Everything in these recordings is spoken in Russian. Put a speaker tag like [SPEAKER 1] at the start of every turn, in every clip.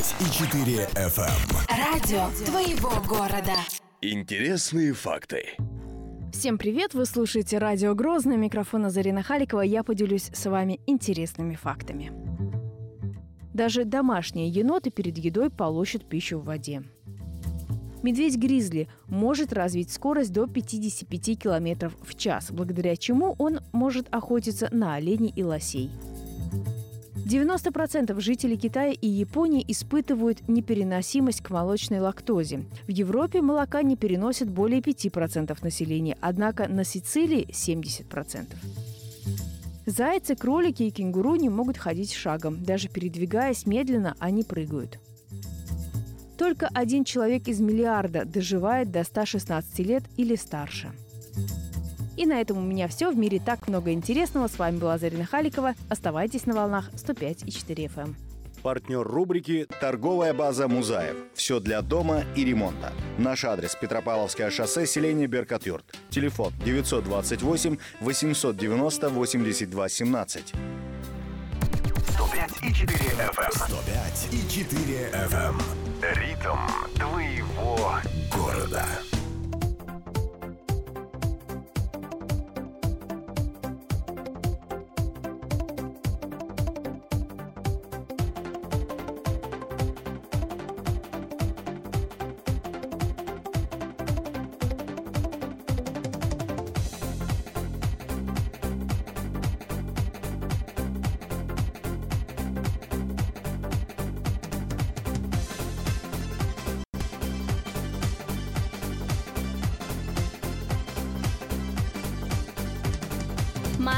[SPEAKER 1] 105,4 FM.
[SPEAKER 2] Радио твоего города.
[SPEAKER 1] Интересные факты.
[SPEAKER 3] Всем привет! Вы слушаете радио Грозный. Микрофона Зарина Халикова. Я поделюсь с вами интересными фактами. Даже домашние еноты перед едой полощут пищу в воде. Медведь-гризли может развить скорость до 55 км в час, благодаря чему он может охотиться на оленей и лосей. 90% жителей Китая и Японии испытывают непереносимость к молочной лактозе. В Европе молока не переносят более 5% населения, однако на Сицилии 70%. Зайцы, кролики и кенгуру не могут ходить шагом. Даже передвигаясь медленно, они прыгают. Только один человек из миллиарда доживает до 116 лет или старше. И на этом у меня все. В мире так много интересного. С вами была Зарина Халикова. Оставайтесь на волнах 105 и 4 FM.
[SPEAKER 4] Партнер рубрики «Торговая база Музаев». Все для дома и ремонта. Наш адрес – Петропавловское шоссе, селение Беркатюрт. Телефон 928 890 82 17.
[SPEAKER 1] 105,4 FM. 105,4 FM. Ритм твоего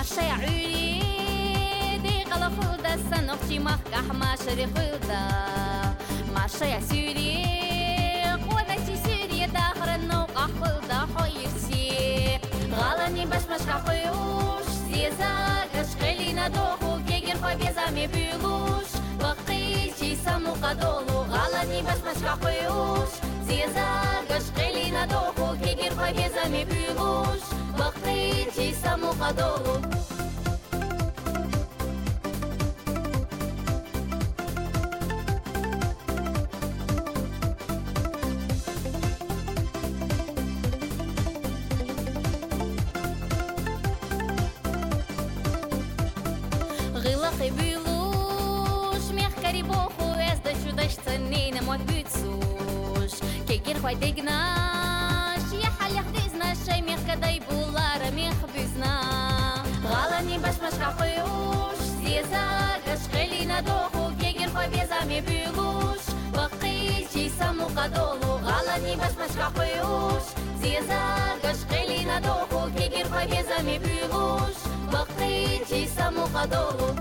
[SPEAKER 5] عوري دي غلفودا سنوختي مخكح ما شريخودا ماشي سوري قوانتي سوري داخر النوق أحفودا حويرسي غالني باش مش كحويوش زيزا غشقلي ندوخو كيجر خوي بيزا مي بيلوش بقيتي سمو قدولو غالني باش مش كحويوش زيزا غشقلي ندوخو كيجر خوي بيزا مي بيلوش Salvador.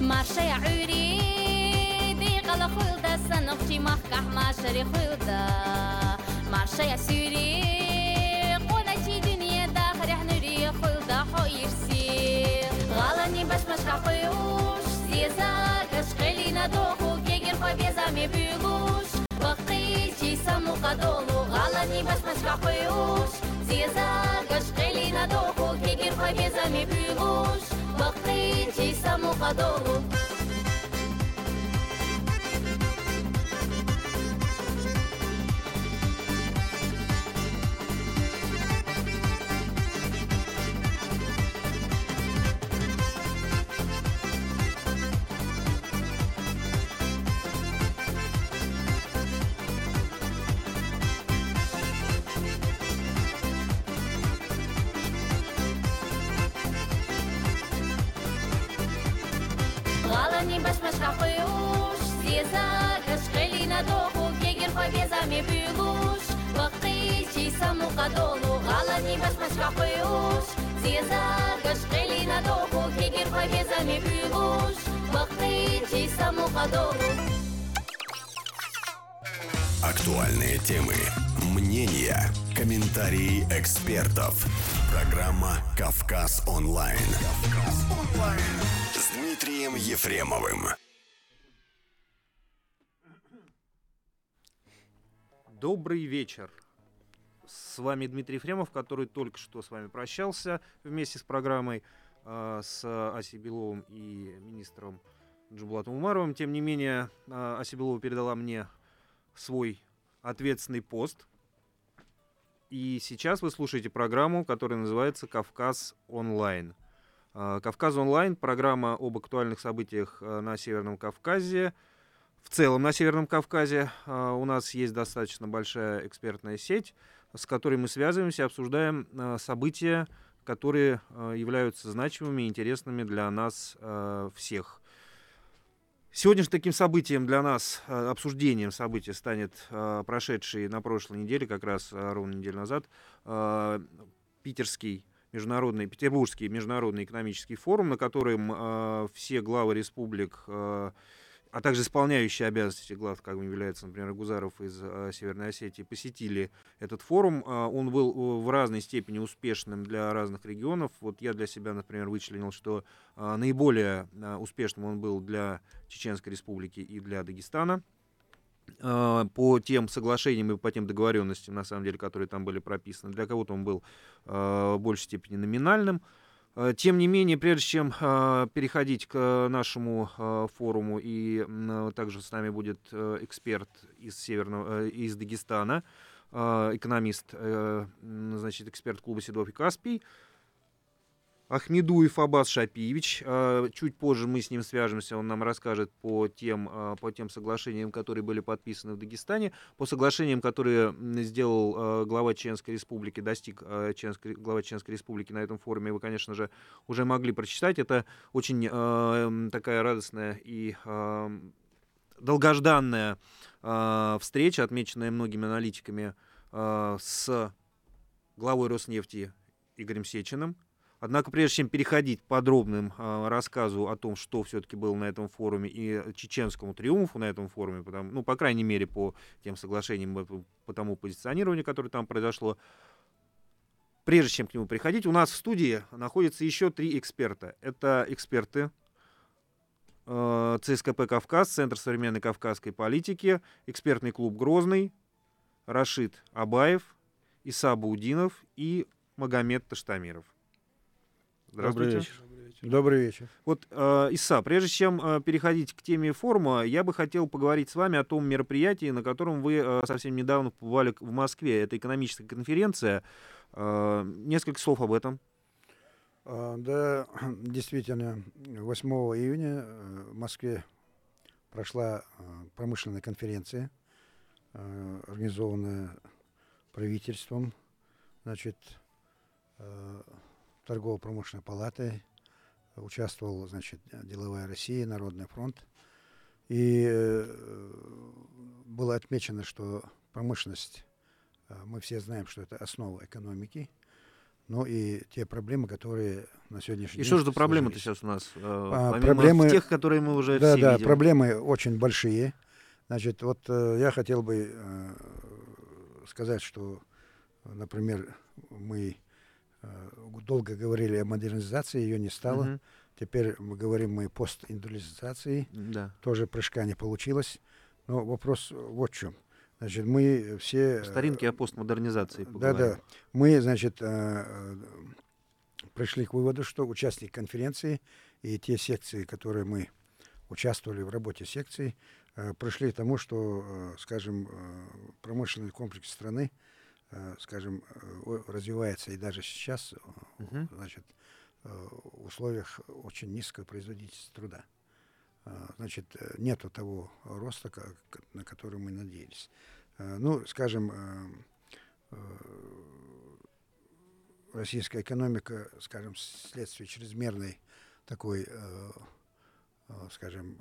[SPEAKER 5] Marcha, Yuri, de galo, cuida, sanofti, marca, marcha, de cuida, marcha, قدولو غالني باش مش كحويوش زيزا قشقلينا دوخو كيجر خبيزا مي بيغوش بقيتي سمو قدولو
[SPEAKER 6] Добрый вечер. С вами Дмитрий Ефремов, который только что с вами прощался вместе с программой э, с Асей Беловым и министром Джублатом Умаровым. Тем не менее, э, Ася Белова передала мне свой ответственный пост. И сейчас вы слушаете программу, которая называется «Кавказ онлайн». Э, «Кавказ онлайн» — программа об актуальных событиях на Северном Кавказе, в целом на Северном Кавказе. Э, у нас есть достаточно большая экспертная сеть, с которой мы связываемся, обсуждаем события, которые являются значимыми и интересными для нас всех. Сегодня же таким событием для нас, обсуждением события станет прошедший на прошлой неделе, как раз ровно неделю назад, питерский международный, Петербургский международный экономический форум, на котором все главы республик а также исполняющие обязанности глав, как является, например, Гузаров из э, Северной Осетии, посетили этот форум. Э, он был э, в разной степени успешным для разных регионов. Вот я для себя, например, вычленил, что э, наиболее э, успешным он был для Чеченской Республики и для Дагестана по тем соглашениям и по тем договоренностям, на самом деле, которые там были прописаны. Для кого-то он был э, в большей степени номинальным. Э, тем не менее, прежде чем э, переходить к нашему э, форуму, и также с нами будет э, эксперт из Северного, э, из Дагестана, э, экономист, значит, эксперт клуба Седов и Каспий, Ахмедуев Абаз Шапиевич. А, чуть позже мы с ним свяжемся, он нам расскажет по тем, а, по тем соглашениям, которые были подписаны в Дагестане, по соглашениям, которые сделал а, глава Чеченской Республики, достиг глава Чеченской Республики на этом форуме, вы, конечно же, уже могли прочитать. Это очень такая радостная и долгожданная встреча, отмеченная многими аналитиками с главой Роснефти Игорем Сечиным, Однако, прежде чем переходить к подробным э, рассказу о том, что все-таки было на этом форуме и чеченскому триумфу на этом форуме, потому, ну, по крайней мере, по тем соглашениям, по тому позиционированию, которое там произошло, прежде чем к нему приходить, у нас в студии находится еще три эксперта. Это эксперты э, ЦСКП «Кавказ», Центр современной кавказской политики, экспертный клуб «Грозный», Рашид Абаев, Иса Баудинов и Магомед Таштамиров. Здравствуйте.
[SPEAKER 7] Добрый вечер. Добрый вечер.
[SPEAKER 6] Вот, э, Иса, прежде чем э, переходить к теме форума, я бы хотел поговорить с вами о том мероприятии, на котором вы э, совсем недавно побывали в Москве. Это экономическая конференция. Э, несколько слов об этом.
[SPEAKER 7] А, да, действительно, 8 июня э, в Москве прошла э, промышленная конференция, э, организованная правительством. Значит, торгово-промышленной палаты, участвовал, значит, Деловая Россия, Народный фронт. И э, было отмечено, что промышленность, э, мы все знаем, что это основа экономики, но и те проблемы, которые на сегодняшний
[SPEAKER 6] и
[SPEAKER 7] день...
[SPEAKER 6] И что же за проблемы-то сейчас у нас? Э,
[SPEAKER 7] а, проблемы,
[SPEAKER 6] тех, которые мы уже
[SPEAKER 7] да,
[SPEAKER 6] все
[SPEAKER 7] да,
[SPEAKER 6] видим.
[SPEAKER 7] проблемы очень большие. Значит, вот я хотел бы сказать, что, например, мы Э, долго говорили о модернизации, ее не стало. Угу. Теперь мы говорим мы постиндустриализации.
[SPEAKER 6] Да.
[SPEAKER 7] Тоже прыжка не получилось. Но вопрос вот в чем. Значит, мы все...
[SPEAKER 6] По старинке о постмодернизации
[SPEAKER 7] поговорим. Да, да. Мы, значит, э, пришли к выводу, что участники конференции и те секции, которые мы участвовали в работе секций, э, пришли к тому, что, скажем, промышленный комплекс страны Э, скажем, э, развивается и даже сейчас, uh значит, в условиях очень низкой производительности труда. Значит, нету того роста, на который мы надеялись. Ну, скажем, российская экономика, скажем, вследствие чрезмерной такой, скажем,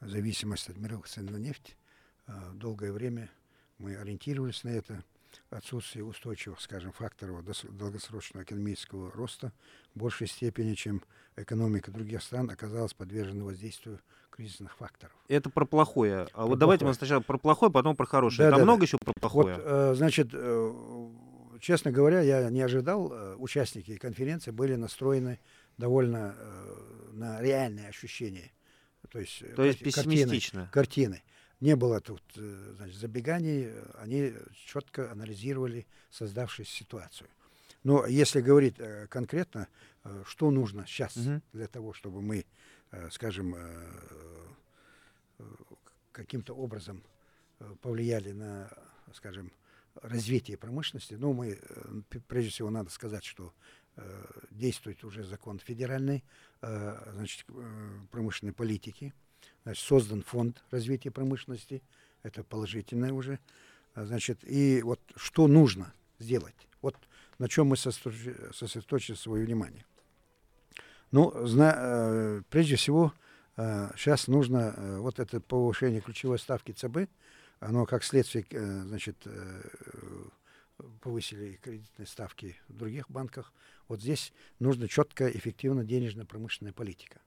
[SPEAKER 7] зависимости от мировых цен на нефть, долгое время мы ориентировались на это – отсутствие устойчивых, скажем, факторов долгосрочного экономического роста в большей степени, чем экономика других стран оказалась подвержена воздействию кризисных факторов.
[SPEAKER 6] Это про плохое. А
[SPEAKER 7] Про
[SPEAKER 6] вот давайте мы
[SPEAKER 7] плохое.
[SPEAKER 6] сначала про плохое, потом про хорошее.
[SPEAKER 7] Да,
[SPEAKER 6] Там
[SPEAKER 7] да,
[SPEAKER 6] много
[SPEAKER 7] да.
[SPEAKER 6] еще про
[SPEAKER 7] Вот,
[SPEAKER 6] плохое.
[SPEAKER 7] э, значит, э, честно говоря, я не ожидал, э, участники конференции были настроены довольно на реальные ощущения. То есть,
[SPEAKER 6] То есть
[SPEAKER 7] карти- картины-
[SPEAKER 6] пессимистично.
[SPEAKER 7] картины. Не было тут э, значит, забеганий, они четко анализировали создавшуюся ситуацию. Но если говорить э, конкретно, э, что нужно сейчас
[SPEAKER 6] Мгм.
[SPEAKER 7] для того, чтобы мы, скажем, каким-то образом повлияли на, скажем, развитие промышленности, ну, мы, прежде всего, надо сказать, что действует уже закон федеральной значит, промышленной политики, значит, создан фонд развития промышленности, это положительное уже, А, значит, и вот что нужно сделать, вот на чем мы сосредоточили свое внимание. Ну, зна- э, прежде всего, сейчас нужно э, вот это повышение ключевой ставки ЦБ, оно как следствие, э, значит, э, повысили кредитные ставки в других банках. Вот здесь нужно четкая, эффективно денежно-промышленная политика.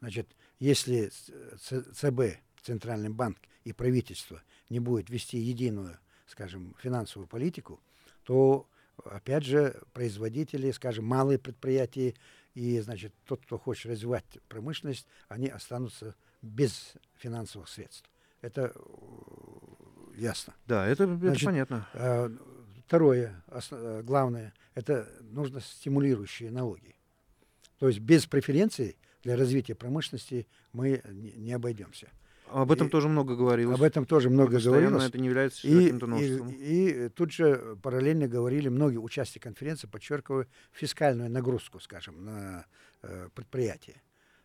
[SPEAKER 7] Значит, если ЦБ, Центральный банк и правительство не будет вести единую, скажем, финансовую политику, то, опять же, производители, скажем, малые предприятия и, значит, тот, кто хочет развивать промышленность, они останутся без финансовых средств. Это э, ясно.
[SPEAKER 6] Да, это, это
[SPEAKER 7] Значит,
[SPEAKER 6] понятно.
[SPEAKER 7] А, Второе, э, главное, это нужно стимулирующие налоги. То есть без преференций для развития промышленности мы не, обойдемся.
[SPEAKER 6] Об этом
[SPEAKER 7] и-
[SPEAKER 6] тоже много говорилось.
[SPEAKER 7] Об этом тоже много
[SPEAKER 6] Постоянно
[SPEAKER 7] говорилось.
[SPEAKER 6] это не является
[SPEAKER 7] И,
[SPEAKER 6] каким-то
[SPEAKER 7] и, и тут же параллельно говорили многие участники конференции, подчеркивая фискальную нагрузку, скажем, на э, предприятия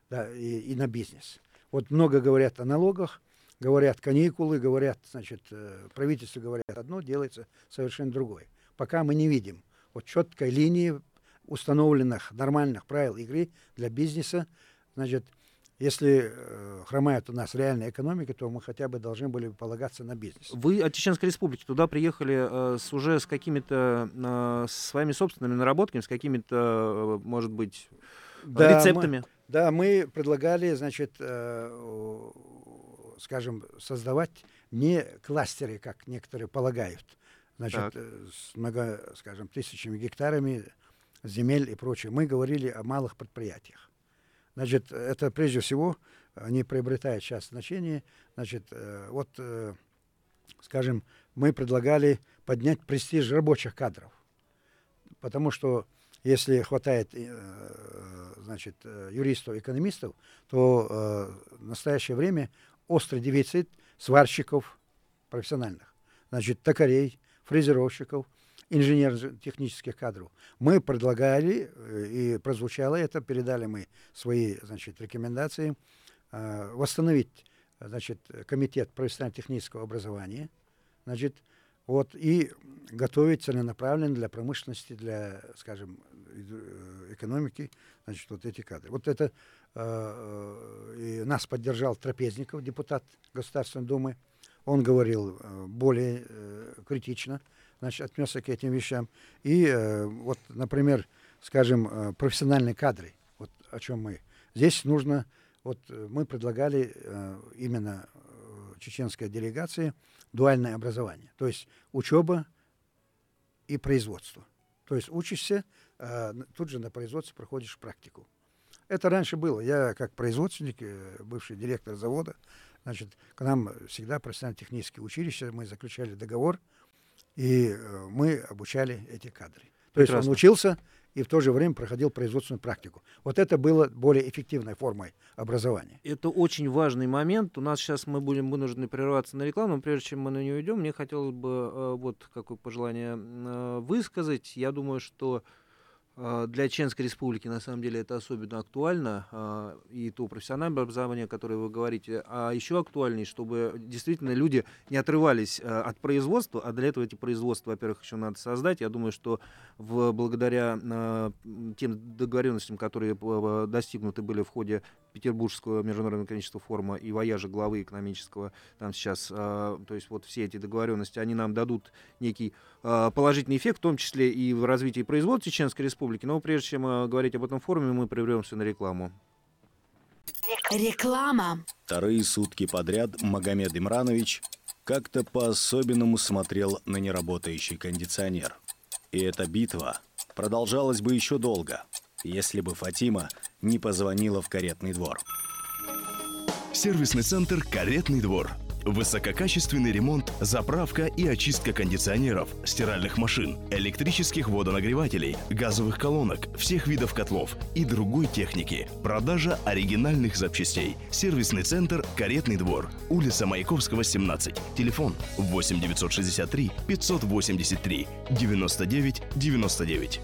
[SPEAKER 7] да, и, и на бизнес. Вот много говорят о налогах, говорят каникулы, говорят, значит, э, правительство говорят одно, делается совершенно другое. Пока мы не видим вот четкой линии установленных нормальных правил игры для бизнеса, значит, если э, хромает у нас реальная экономика, то мы хотя бы должны были бы полагаться на бизнес.
[SPEAKER 6] Вы от Чеченской Республики туда приехали э, с, уже с какими-то э, своими собственными наработками, с какими-то, э, может быть,
[SPEAKER 7] Да, мы-
[SPEAKER 6] рецептами?
[SPEAKER 7] Да, мы предлагали, значит, э, скажем, создавать не кластеры, как некоторые полагают, значит,
[SPEAKER 6] Так.
[SPEAKER 7] э, с много, скажем, тысячами гектарами земель и прочее. Мы говорили о малых предприятиях. Значит, это прежде всего, они приобретают сейчас значение. Значит, э, вот, э, скажем, мы предлагали поднять престиж рабочих кадров. Потому что если хватает э, значит, э, юристов, экономистов, то э, в настоящее время острый дефицит сварщиков профессиональных, значит, токарей, фрезеровщиков, инженерно-технических кадров. Мы предлагали, э, и прозвучало это, передали мы свои значит, рекомендации, э, восстановить значит, комитет профессионально-технического образования, значит, вот, и готовить целенаправленно для промышленности, для, скажем, э, экономики, значит, вот эти кадры. Вот это э, и нас поддержал Трапезников, депутат Государственной Думы. Он говорил более э, критично, значит, отнесся к этим вещам. И э, вот, например, скажем, э, профессиональные кадры, вот о чем мы. Здесь нужно, вот э, мы предлагали э, именно э, чеченской делегации дуальное образование, то есть учеба и производство. То есть учишься, э, тут же на производстве проходишь практику. Это раньше было. Я как производственник, э, бывший директор завода, значит, к нам всегда профессионально-технические училища, мы заключали договор, и э, мы обучали эти кадры. То есть
[SPEAKER 6] Прекрасно.
[SPEAKER 7] он учился и в то же время проходил производственную практику. Вот это было более эффективной формой образования.
[SPEAKER 6] Это очень важный момент. У нас сейчас мы будем вынуждены прерваться на рекламу. Прежде чем мы на нее идем, мне хотелось бы э, вот какое пожелание э, высказать. Я думаю, что для Чеченской Республики на самом деле это особенно актуально. э, И то профессиональное образование, которое вы говорите, а еще актуальнее, чтобы действительно люди не отрывались э, от производства, а для этого эти производства, во-первых, еще надо создать. Я думаю, что в, благодаря тем договоренностям, которые достигнуты были в ходе Петербургского международного экономического форума и вояжа главы экономического там сейчас, то есть вот все эти договоренности, они нам дадут некий положительный эффект, в том числе и в развитии производства Чеченской Республики. Но прежде чем э, говорить об этом форуме, мы прервемся на рекламу.
[SPEAKER 2] Реклама.
[SPEAKER 1] Вторые сутки подряд Магомед Имранович как-то по-особенному смотрел на неработающий кондиционер. И эта битва продолжалась бы еще долго, если бы Фатима не позвонила в каретный двор.
[SPEAKER 8] Сервисный центр «Каретный двор». Высококачественный ремонт, заправка и очистка кондиционеров, стиральных машин, электрических водонагревателей, газовых колонок, всех видов котлов и другой техники. Продажа оригинальных запчастей. Сервисный центр «Каретный двор». Улица Маяковского, 17. Телефон 8 963 583 99 99.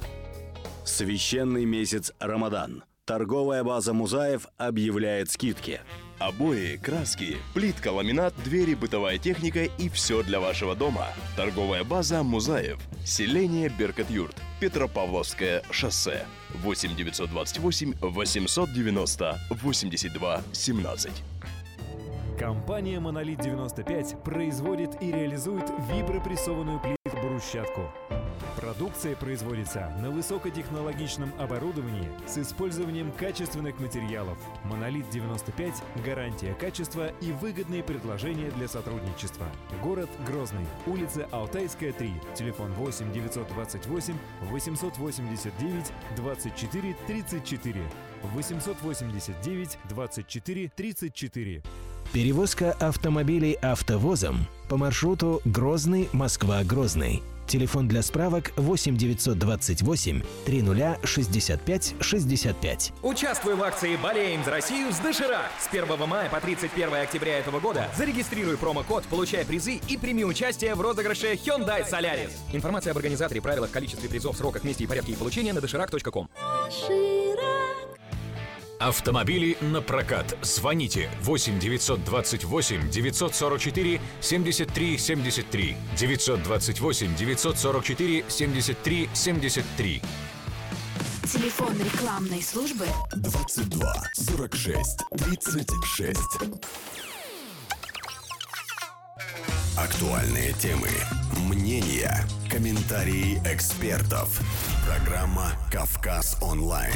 [SPEAKER 1] Священный месяц Рамадан. Торговая база Музаев объявляет скидки.
[SPEAKER 8] Обои, краски, плитка, ламинат, двери, бытовая техника и все для вашего дома. Торговая база Музаев. Селение Беркат-Юрт. Петропавловское шоссе. 8 928 890 82 17.
[SPEAKER 9] Компания «Монолит 95» производит и реализует вибропрессованную плитку-брусчатку. Продукция производится на высокотехнологичном оборудовании с использованием качественных материалов. «Монолит 95» – гарантия качества и выгодные предложения для сотрудничества. Город Грозный. Улица Алтайская, 3. Телефон 8 928 889 24 34. 889 24 34.
[SPEAKER 10] Перевозка автомобилей автовозом по маршруту Грозный-Москва-Грозный. Телефон для справок 8 928 30 65 65.
[SPEAKER 11] Участвуй в акции «Болеем за Россию» с Доширак. С 1 мая по 31 октября этого года зарегистрируй промокод, получай призы и прими участие в розыгрыше Hyundai Solaris. Информация об организаторе, правилах, количестве призов, сроках, месте и порядке их получения на доширак.ком.
[SPEAKER 12] Автомобили на прокат. Звоните 8 928 944 73 73 928 944 73 73.
[SPEAKER 2] Телефон рекламной службы
[SPEAKER 1] 22 46 36. Актуальные темы, мнения, комментарии экспертов. Программа «Кавказ онлайн».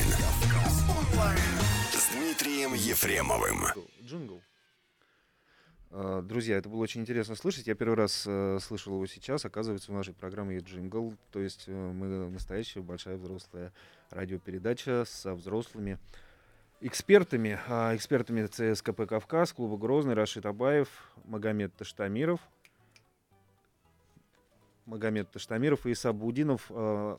[SPEAKER 1] С Дмитрием Ефремовым.
[SPEAKER 6] Джингл. А, Друзья, это было очень интересно слышать. Я первый раз э, слышал его сейчас. Оказывается, в нашей программе есть джингл. То есть э, мы настоящая большая взрослая радиопередача со взрослыми экспертами. А, экспертами ЦСКП «Кавказ», клуба «Грозный», Рашид Абаев, Магомед Таштамиров. Магомед Таштамиров и Иса Будинов. А,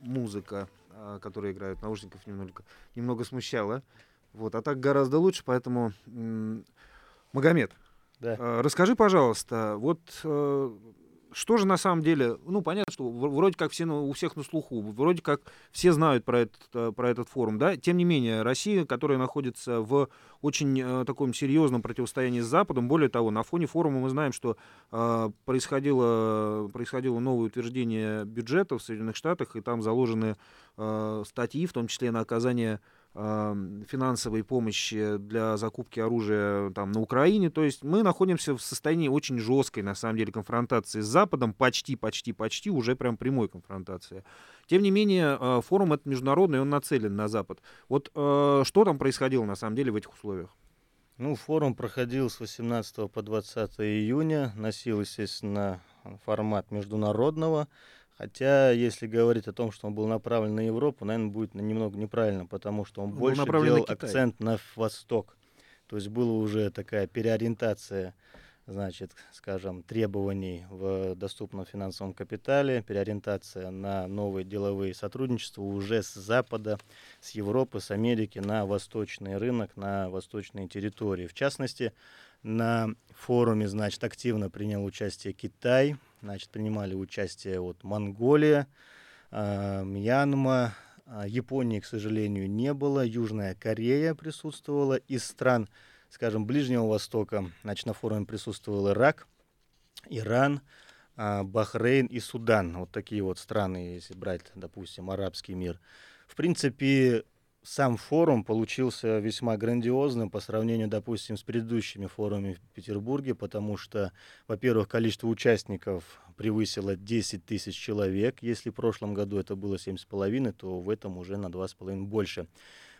[SPEAKER 6] Музыка, а, которая играет в наушниках, немного, немного смущала. Вот, а так гораздо лучше, поэтому... м, Магомед,
[SPEAKER 13] Да.
[SPEAKER 6] а, расскажи, пожалуйста, вот э, что же на самом деле, ну, понятно, что вроде как все у всех на слуху, вроде как все знают про этот, э, про этот форум, да, тем не менее, Россия, которая находится в очень э, таком серьезном противостоянии с Западом, более того, на фоне форума мы знаем, что э, происходило, происходило новое утверждение бюджета в Соединенных Штатах, и там заложены э, статьи, в том числе на оказание финансовой помощи для закупки оружия там, на Украине. То есть мы находимся в состоянии очень жесткой, на самом деле, конфронтации с Западом, почти, почти, почти, уже прям прямой конфронтации. Тем не менее, э, форум этот международный, он нацелен на Запад. Вот э, что там происходило, на самом деле, в этих условиях?
[SPEAKER 13] Ну, форум проходил с 18 по 20 июня, носил, естественно, формат международного. Хотя, если говорить о том, что он был направлен на Европу, наверное, будет немного неправильно, потому что он
[SPEAKER 6] Он
[SPEAKER 13] больше
[SPEAKER 6] на
[SPEAKER 13] делал
[SPEAKER 6] Китай.
[SPEAKER 13] акцент на восток. То есть была уже такая переориентация, значит, скажем, требований в доступном финансовом капитале, переориентация на новые деловые сотрудничества уже с Запада, с Европы, с Америки на восточный рынок, на восточные территории. В частности, на форуме, значит, активно принял участие Китай, значит, принимали участие вот Монголия, а, Мьянма, а, Японии, к сожалению, не было, Южная Корея присутствовала, из стран, скажем, Ближнего Востока, значит, на форуме присутствовал Ирак, Иран, а, Бахрейн и Судан. Вот такие вот страны, если брать, допустим, арабский мир. В принципе, сам форум получился весьма грандиозным по сравнению, допустим, с предыдущими форумами в Петербурге, потому что, во-первых, количество участников превысило 10 тысяч человек. Если в прошлом году это было 7,5, то в этом уже на 2,5 больше.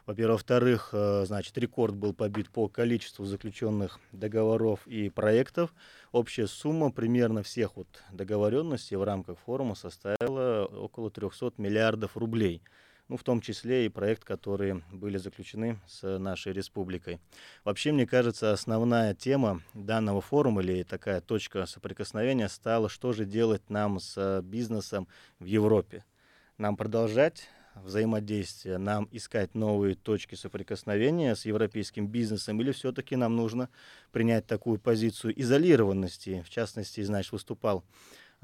[SPEAKER 13] Во-первых, во-вторых, э, значит, рекорд был побит по количеству заключенных договоров и проектов. Общая сумма примерно всех вот договоренностей в рамках форума составила около 300 миллиардов рублей ну, в том числе и проект, которые были заключены с нашей республикой. Вообще, мне кажется, основная тема данного форума или такая точка соприкосновения стала, что же делать нам с бизнесом в Европе. Нам продолжать взаимодействие, нам искать новые точки соприкосновения с европейским бизнесом, или все-таки нам нужно принять такую позицию изолированности, в частности, значит, выступал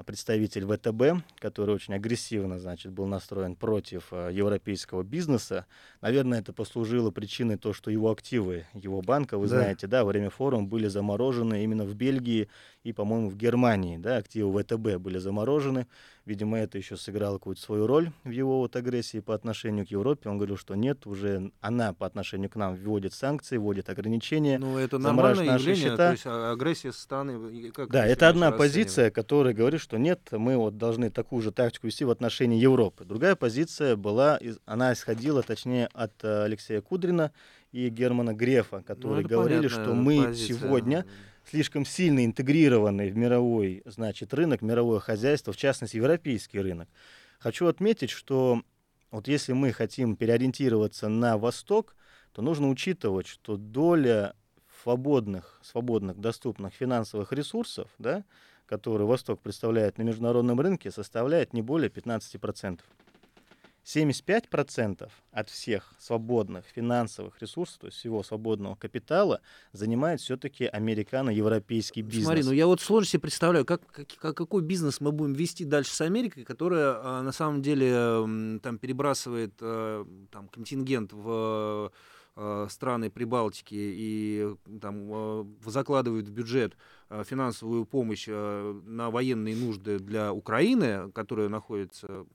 [SPEAKER 13] представитель ВТБ, который очень агрессивно, значит, был настроен против э, европейского бизнеса. Наверное, это послужило причиной то, что его активы, его банка, вы да. знаете, да, во время форума были заморожены именно в Бельгии и, по-моему, в Германии, да, активы ВТБ были заморожены. Видимо, это еще сыграло какую-то свою роль в его вот агрессии по отношению к Европе. Он говорил, что нет, уже она по отношению к нам вводит санкции, вводит ограничения.
[SPEAKER 6] Ну, это нормальное явление, счета. то есть а, агрессия со стороны...
[SPEAKER 13] Как да, это одна позиция, которая говорит, что нет, мы вот должны такую же тактику вести в отношении Европы. Другая позиция была, она исходила, точнее, от э, Алексея Кудрина и Германа Грефа, которые ну, говорили, что мы позиция. сегодня слишком сильно интегрированный в мировой, значит, рынок, мировое хозяйство, в частности, европейский рынок. Хочу отметить, что вот если мы хотим переориентироваться на восток, то нужно учитывать, что доля свободных, свободных доступных финансовых ресурсов, да, которые Восток представляет на международном рынке, составляет не более 15%. 75% от всех свободных финансовых ресурсов, то есть всего свободного капитала, занимает все-таки американо-европейский бизнес.
[SPEAKER 6] Смотри, ну я вот сложно себе представляю, как, как, какой бизнес мы будем вести дальше с Америкой, которая а, на самом деле там перебрасывает а, там, контингент в а, страны Прибалтики и там а, закладывают в бюджет финансовую помощь на военные нужды для Украины, которая находится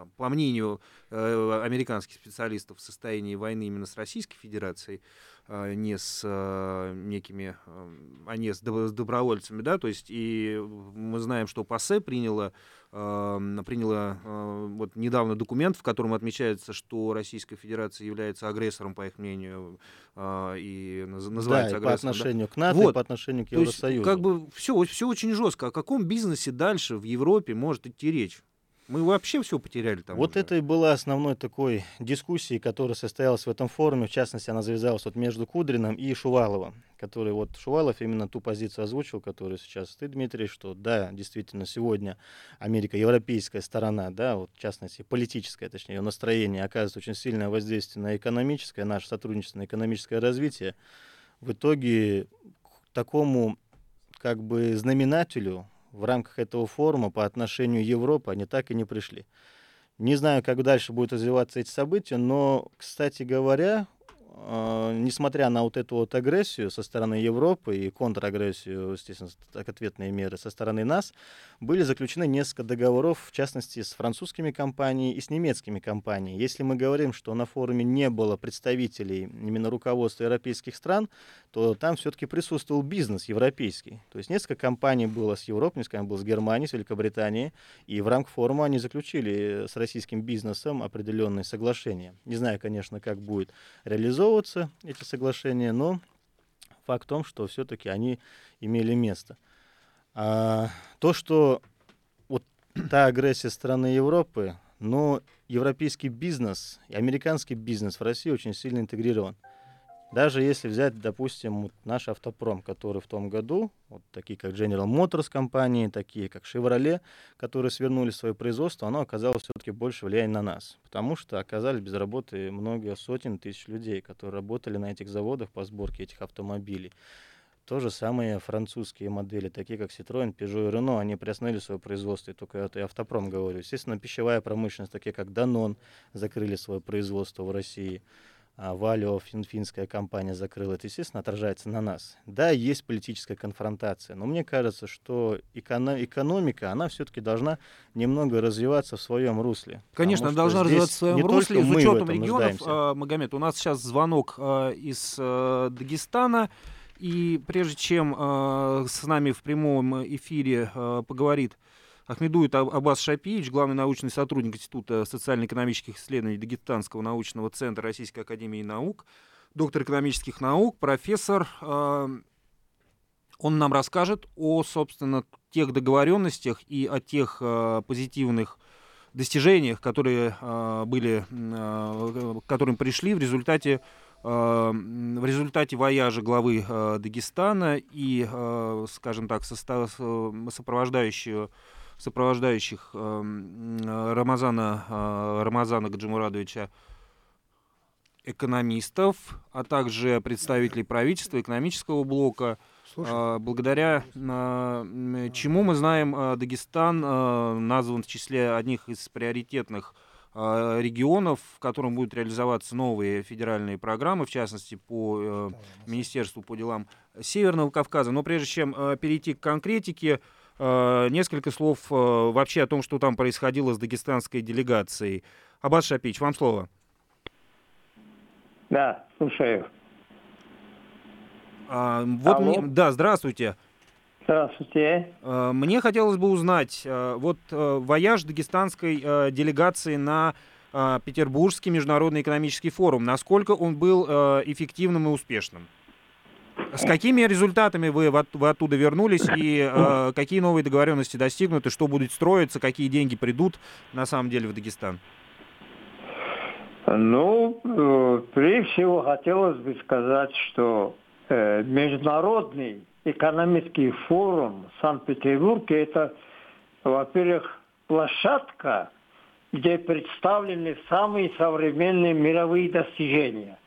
[SPEAKER 6] там, по мнению э, американских специалистов, в состоянии войны именно с Российской Федерацией, э, не с э, некими, э, а не с, доб- с добровольцами, да, то есть и мы знаем, что ПАСЕ приняла, э, приняла э, вот недавно документ, в котором отмечается, что Российская Федерация является агрессором, по их мнению, э, и называется
[SPEAKER 13] да, и по отношению да? к НАТО, вот. и по отношению к Евросоюзу.
[SPEAKER 6] есть, как бы все, все очень жестко. О каком бизнесе дальше в Европе может идти речь? Мы вообще все потеряли там.
[SPEAKER 13] Вот уже. это и была основной такой дискуссией, которая состоялась в этом форуме. В частности, она завязалась вот между Кудриным и Шуваловым, который вот Шувалов именно ту позицию озвучил, которую сейчас ты, Дмитрий, что да, действительно, сегодня Америка, европейская сторона, да, вот в частности, политическое, точнее, ее настроение оказывает очень сильное воздействие на экономическое, наше сотрудничество, на экономическое развитие. В итоге к такому как бы знаменателю в рамках этого форума по отношению Европы они так и не пришли. Не знаю, как дальше будут развиваться эти события, но, кстати говоря, э, несмотря на вот эту вот агрессию со стороны Европы и контрагрессию, естественно, так ответные меры со стороны нас, были заключены несколько договоров, в частности, с французскими компаниями и с немецкими компаниями. Если мы говорим, что на форуме не было представителей именно руководства европейских стран, то там все-таки присутствовал бизнес европейский. То есть несколько компаний было с Европы, несколько было с Германии, с Великобритании, и в рамках форума они заключили с российским бизнесом определенные соглашения. Не знаю, конечно, как будет реализовываться эти соглашения, но факт в том, что все-таки они имели место. А, то, что вот та агрессия страны Европы, но европейский бизнес и американский бизнес в России очень сильно интегрирован. Даже если взять, допустим, вот наш автопром, который в том году, вот такие как General Motors компании, такие как Chevrolet, которые свернули свое производство, оно оказало все-таки больше влияния на нас, потому что оказались без работы много сотен тысяч людей, которые работали на этих заводах по сборке этих автомобилей. То же самое французские модели, такие как Citroën, Peugeot и Renault, они приостановили свое производство, и только это и автопром говорю. Естественно, пищевая промышленность, такие как Danone, закрыли свое производство в России. А Валио, фин, финская компания, закрыла, это, естественно, отражается на нас. Да, есть политическая конфронтация, но мне кажется, что эконом, экономика, она все-таки должна немного развиваться в своем русле.
[SPEAKER 6] Конечно, она должна развиваться в своем русле, с учетом регионов. Нуждаемся. Магомед, у нас сейчас звонок из Дагестана. И прежде чем э, с нами в прямом эфире э, поговорит Ахмедует Аббас Шапиевич, главный научный сотрудник Института социально-экономических исследований Дагестанского научного центра Российской академии наук, доктор экономических наук, профессор. Он нам расскажет о, собственно, тех договоренностях и о тех э, позитивных достижениях, которые э, были, э, к которым пришли в результате в результате вояжа главы Дагестана и, скажем так, сопровождающего сопровождающих Рамазана, Рамазана Гаджимурадовича экономистов, а также представителей правительства, экономического блока, Слушай. благодаря чему мы знаем, Дагестан назван в числе одних из приоритетных регионов, в котором будут реализоваться новые федеральные программы, в частности, по э, Министерству по делам Северного Кавказа. Но прежде чем э, перейти к конкретике, э, несколько слов вообще о том, что там происходило с дагестанской делегацией. Аббас Шапич, вам слово.
[SPEAKER 14] Да, слушаю.
[SPEAKER 6] А, вот мне, да, здравствуйте.
[SPEAKER 14] Здравствуйте.
[SPEAKER 6] Э, мне хотелось бы узнать, э, вот э, вояж дагестанской делегации на Петербургский международный экономический форум, насколько он был эффективным и успешным? С какими результатами вы, вы оттуда вернулись и э, какие новые договоренности достигнуты, что будет строиться, какие деньги придут на самом деле в Дагестан?
[SPEAKER 14] Ну, прежде всего хотелось бы сказать, что э, международный экономический форум Санкт-Петербурге – это, во-первых, площадка, где представлены самые современные мировые достижения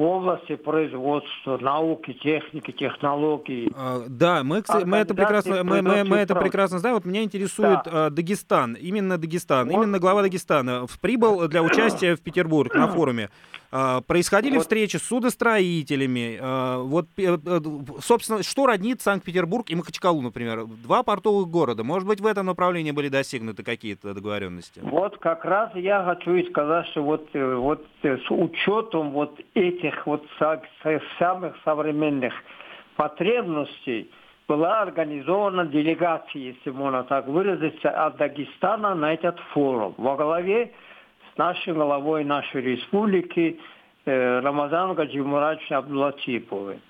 [SPEAKER 14] в области производства, науки, техники, технологий.
[SPEAKER 6] А, да, мы, мы это прекрасно, мы, мы, мы это прекрасно знаем. Вот меня интересует да. а, Дагестан, именно Дагестан, вот. именно глава Дагестана прибыл для участия в Петербург на форуме. А, происходили вот. встречи с судостроителями. А, вот, э, э, собственно, что роднит Санкт-Петербург и Махачкалу, например? Два портовых города. Может быть, в этом направлении были достигнуты какие-то договоренности?
[SPEAKER 14] Вот как раз я хочу и сказать, что вот, э, вот с учетом вот этих вот самых современных потребностей была организована делегация, если можно так выразиться, от Дагестана на этот форум. Во главе нашей главой нашей республики э, Рамазан Гаджимурадович Абдулатиповой.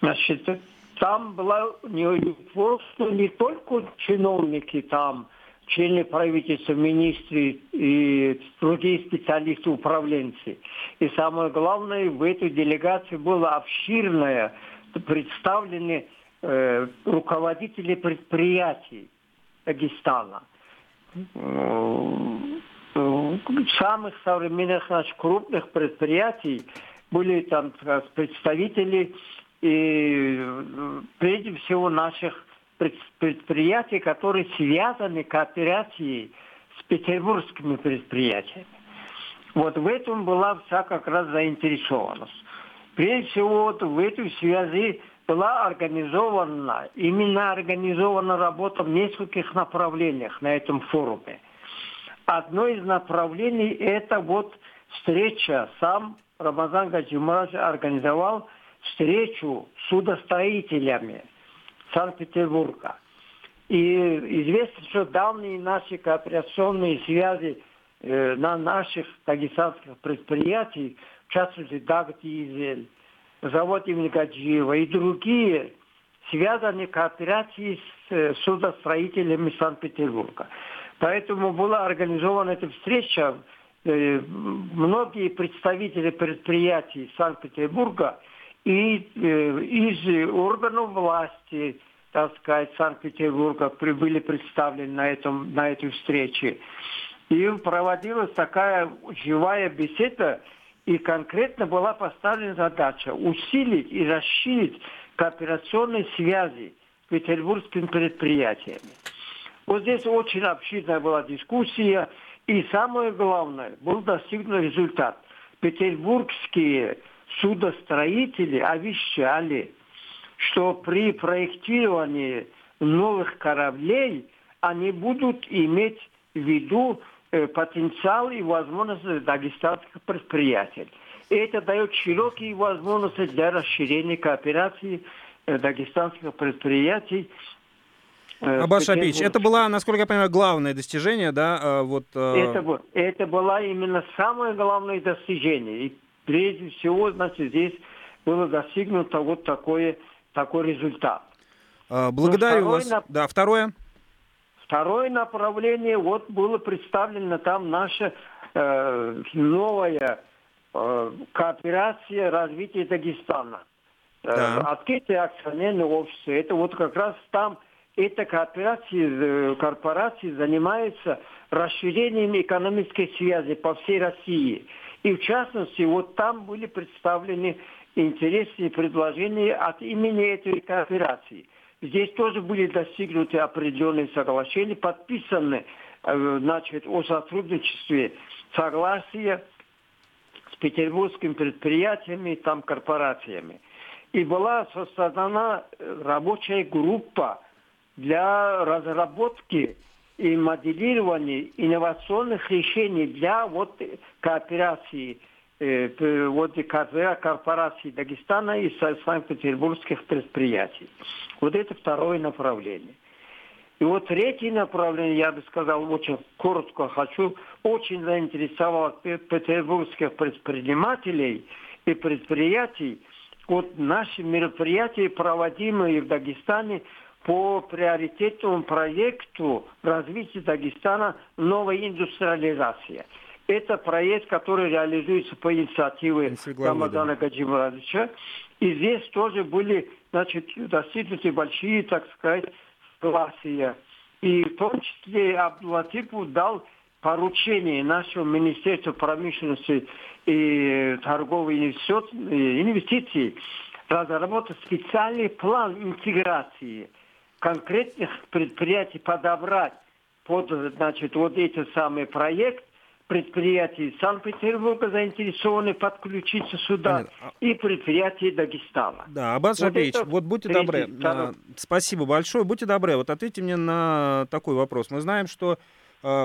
[SPEAKER 14] Значит, там была не, просто не только чиновники там, члены правительства, министры и другие специалисты, управленцы. И самое главное, в этой делегации было обширное представлены э, руководители предприятий Дагестана самых современных значит, крупных предприятий были там представители и прежде всего наших предприятий, которые связаны кооперацией с петербургскими предприятиями. Вот в этом была вся как раз заинтересованность. Прежде всего вот в этой связи была организована, именно организована работа в нескольких направлениях на этом форуме. Одно из направлений – это вот встреча. Сам Рамазан Гаджимурадович организовал встречу судостроителями Санкт-Петербурга. И известно, что давние наши кооперационные связи э, на наших дагестанских предприятиях, в частности Дагдизель, завод имени Гаджиева и другие, связаны кооперацией с э, судостроителями Санкт-Петербурга. Поэтому была организована эта встреча. Э, многие представители предприятий Санкт-Петербурга и э, из органов власти, так сказать, Санкт-Петербурга были представлены на, этом, на этой встрече. И проводилась такая живая беседа, и конкретно была поставлена задача усилить и расширить кооперационные связи с петербургскими предприятиями. Вот здесь очень обширная была дискуссия, и самое главное, был достигнут результат. петербургские судостроители обещали, что при проектировании новых кораблей они будут иметь в виду э, потенциал и возможности дагестанских предприятий. И это дает широкие возможности для расширения кооперации э, дагестанских предприятий э,
[SPEAKER 6] Аббас
[SPEAKER 14] с
[SPEAKER 6] Шапич, это было, насколько я понимаю, главное достижение, да, вот... э,
[SPEAKER 14] Это, это было именно самое главное достижение. И прежде всего, значит, здесь было достигнуто вот такое, такой результат.
[SPEAKER 6] э, Благодарю
[SPEAKER 14] второй
[SPEAKER 6] вас.
[SPEAKER 14] нап-
[SPEAKER 6] Да, второе.
[SPEAKER 14] Второе направление, вот было представлено там наша э, новая э, кооперация развития Дагестана. Э,
[SPEAKER 6] Да.
[SPEAKER 14] Открытие акционерного общества. Это вот как раз там эта кооперация, э, корпорация занимается расширением экономической связи по всей России. И в частности, вот там были представлены интересные предложения от имени этой кооперации. Здесь тоже были достигнуты определенные соглашения, подписаны э, значит, о сотрудничестве согласия с петербургскими предприятиями, там корпорациями. И была создана э, рабочая группа для разработки и моделирования инновационных решений для вот кооперации э, вот и коопера- корпораций Дагестана и Са- санкт-петербургских предприятий. Вот это второе направление. И вот третье направление, я бы сказал, очень коротко хочу, очень заинтересовало пе- петербургских предпринимателей и предприятий. Вот наши мероприятия, проводимые в Дагестане по приоритетному проекту развития Дагестана «Новая индустриализация». Это проект, который реализуется по инициативе Рамадана Гаджимурадовича. И здесь тоже были значит, достигнуты большие, так сказать, согласия. И в том числе Абдулатипу дал поручение нашему Министерству промышленности и торговой инвестиций разработать специальный план интеграции конкретных предприятий, подобрать под значит, вот этот самый проект предприятий Санкт-Петербурга заинтересованы подключиться сюда и предприятия Дагестана.
[SPEAKER 6] Да, Аббас
[SPEAKER 14] Вот
[SPEAKER 6] Шапеевич,
[SPEAKER 14] это
[SPEAKER 6] вот будьте добры,
[SPEAKER 14] второй.
[SPEAKER 6] а, спасибо большое, будьте добры, вот ответьте мне на такой вопрос. Мы знаем, что а,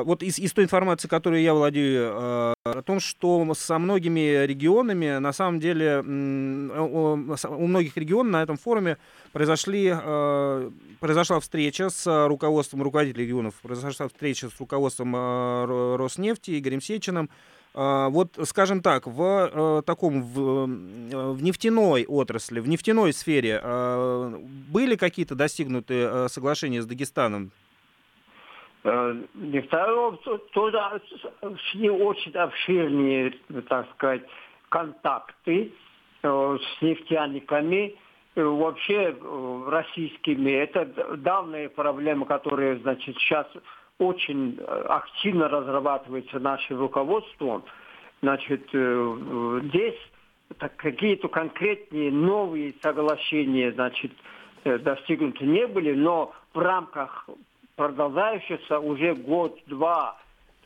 [SPEAKER 6] вот из, из той информации, которой я владею, а, о том, что со многими регионами, на самом деле, у многих регионов на этом форуме произошли, а, произошла встреча с руководством руководителей регионов, произошла встреча с руководством Ро- Роснефти Игорем Сечиным, Вот, скажем так, в э, таком в, э, в нефтяной отрасли, в нефтяной сфере э, были какие-то достигнуты э, соглашения с Дагестаном?
[SPEAKER 14] Э, то- тоже шли очень обширные, так сказать, контакты э, с нефтяниками, э, вообще российскими. Это давняя проблема, которая, значит, сейчас очень активно разрабатывается нашим руководством. Значит, здесь какие-то конкретные новые соглашения, значит, достигнуты не были, но в рамках продолжающегося уже год-два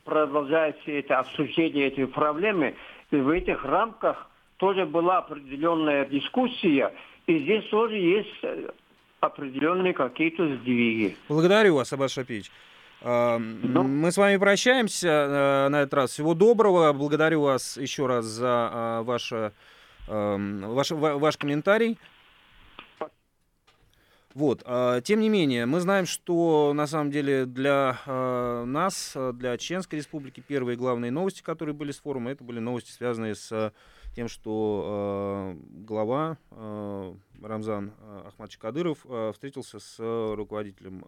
[SPEAKER 14] продолжается это обсуждение этой проблемы, и в этих рамках тоже была определенная дискуссия, и здесь тоже есть э, определенные какие-то сдвиги.
[SPEAKER 6] Благодарю вас, Аббас Шапич. А, м, Мы с вами прощаемся э, на этот раз. Всего доброго. Благодарю вас еще раз за а, ваше, эм, ваш, ва- ваш комментарий. Вот. а, Тем не менее, мы знаем, что на самом деле для э, нас, э, для Чеченской Республики, первые главные новости, которые были с форума, это были новости, связанные с тем, что глава Рамзан Ахмадович Кадыров встретился с руководителем,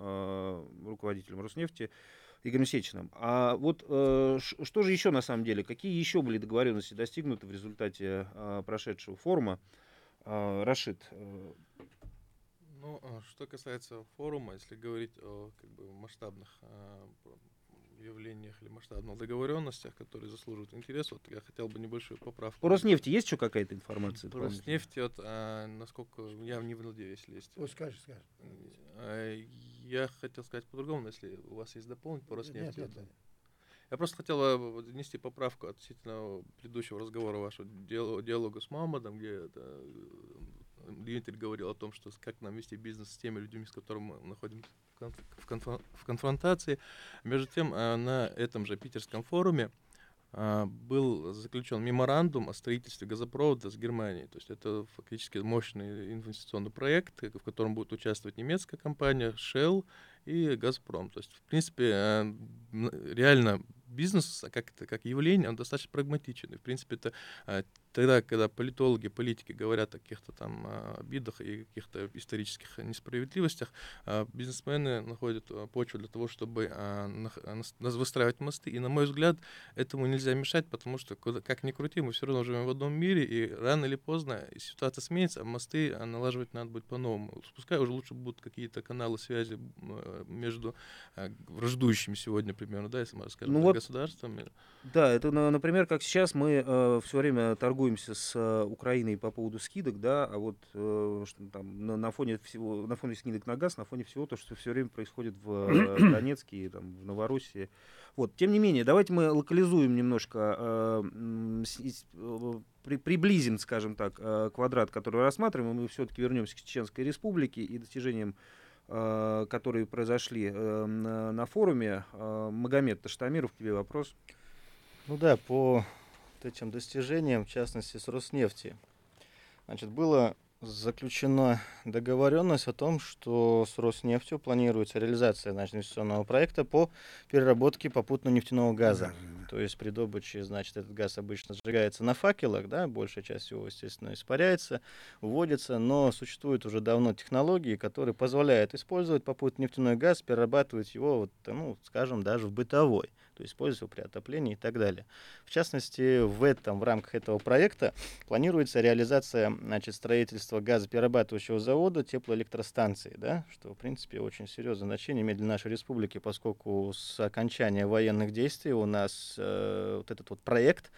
[SPEAKER 6] руководителем Роснефти Игорем Сечиным. А вот э, что же еще на самом деле, какие еще были договоренности достигнуты в результате э, прошедшего форума? Рашид, э,
[SPEAKER 15] Ну, а что касается форума, если говорить о как бы, масштабных а, явлениях или масштабных договоренностях, которые заслуживают интереса, вот я хотел бы небольшую поправку.
[SPEAKER 6] по Роснефти есть еще какая-то информация?
[SPEAKER 15] По Роснефти, вот, а, насколько я не владею, если есть.
[SPEAKER 7] Ой, скажи, скажи.
[SPEAKER 15] А, Я хотел сказать по-другому, но если у вас есть дополнить по
[SPEAKER 7] Нет,
[SPEAKER 15] Роснефти.
[SPEAKER 7] нет,
[SPEAKER 15] это-
[SPEAKER 7] нет.
[SPEAKER 15] Я просто хотел э, внести поправку относительно предыдущего разговора вашего диалога с Мамадом, где это, э, Дмитрий говорил о том, что как нам вести бизнес с теми людьми, с которыми мы находимся в, конф в конфронтации. Между тем, э, на этом же питерском форуме был заключен меморандум о строительстве газопровода с Германией. То есть это фактически мощный инвестиционный проект, в котором будет участвовать немецкая компания Shell и Газпром. То есть, в принципе, э, реально бизнес как, это, как явление, он достаточно прагматичен. И, в принципе, это э, тогда, когда политологи, политики говорят о каких-то там а, обидах и каких-то исторических несправедливостях, а, бизнесмены находят а, почву для того, чтобы выстраивать мосты. И, на мой взгляд, этому нельзя мешать, потому что, как ни крути, мы все равно живем в одном мире, и рано или поздно ситуация сменится, а мосты налаживать надо будет по-новому. Пускай уже лучше будут какие-то каналы связи между враждующими сегодня, примерно, да, если мы расскажем, ну вот, государствами.
[SPEAKER 6] Да, это, например, как сейчас мы э, все время торгуем торгуемся с э, Украиной по поводу скидок, да, а вот э, что, там, на, на фоне всего, на фоне скидок на газ, на фоне всего то, что все время происходит в э, Донецке и там, в Новороссии. Вот, тем не менее, давайте мы локализуем немножко, э, э, при, приблизим, скажем так, э, квадрат, который рассматриваем, и мы все-таки вернемся к Чеченской Республике и достижениям которые произошли э, на, форуме. Э, Магомед Таштамиров, тебе вопрос.
[SPEAKER 13] Ну да, по этим достижением, в частности с Роснефти. Значит, было заключена договоренность о том, что с Роснефтью планируется реализация значит, инвестиционного проекта по переработке попутного нефтяного газа. То есть при добыче, значит, этот газ обычно сжигается на факелах, да, большая часть его, естественно, испаряется, уводится, но существуют уже давно технологии, которые позволяют использовать попутный нефтяной газ, перерабатывать его, вот, ну, скажем, даже в бытовой то есть его при отоплении и так далее. В частности, в этом, в рамках этого проекта планируется реализация значит, строительства газоперерабатывающего завода теплоэлектростанции, да, что, в принципе, очень серьезное значение имеет для нашей республики, поскольку с окончания военных действий у нас э, вот этот вот проект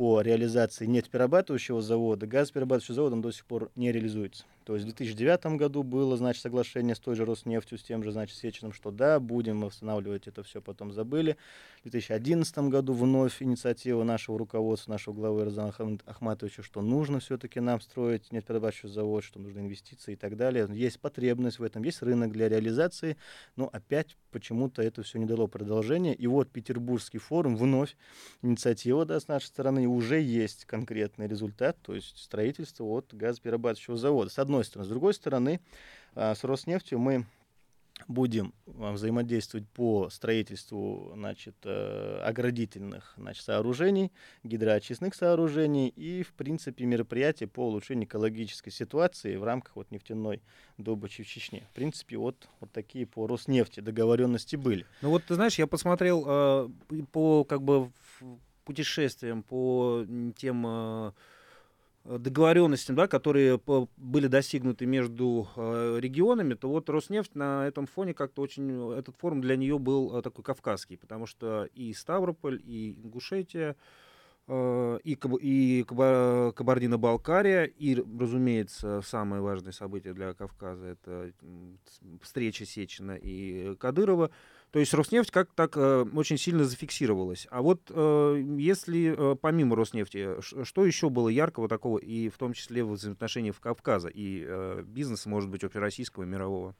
[SPEAKER 13] по реализации нефтеперерабатывающего завода, газоперерабатывающего завода он до сих пор не реализуется. То есть в 2009 году было, значит, соглашение с той же Роснефтью, с тем же, значит, Сечиным, что да, будем восстанавливать это все, потом забыли. В 2011 году вновь инициатива нашего руководства, нашего главы Розана Ахматовича, что нужно все-таки нам строить нефтеперерабатывающий завод, что нужны инвестиции и так далее. Есть потребность в этом, есть рынок для реализации, но опять почему-то это все не дало продолжения. И вот Петербургский форум, вновь инициатива да, с нашей стороны, уже есть конкретный результат, то есть строительство от газоперерабатывающего завода. С одной стороны. С другой стороны, а, с Роснефтью мы будем а, взаимодействовать по строительству значит, э, оградительных значит, сооружений, гидроочистных сооружений и, в принципе, мероприятий по улучшению экологической ситуации в рамках вот, нефтяной добычи в Чечне. В принципе, вот, вот такие по Роснефти договоренности были.
[SPEAKER 6] Ну вот, ты знаешь, я посмотрел э, по как бы путешествиям, по тем... Э, Э, договоренностям, да, которые были достигнуты между э, регионами, то вот Роснефть на этом фоне как-то очень, этот форум для нее был такой кавказский, потому что и Ставрополь, и Ингушетия, и, и Кабардино-Балкария, и, разумеется, самое важное событие для Кавказа — это встреча Сечина и Кадырова — то есть Роснефть как так э, очень сильно зафиксировалась. А вот э, если э, помимо Роснефти, что еще было яркого такого, и в том числе в взаимоотношениях Кавказа и э, бизнеса, может быть, общероссийского и мирового?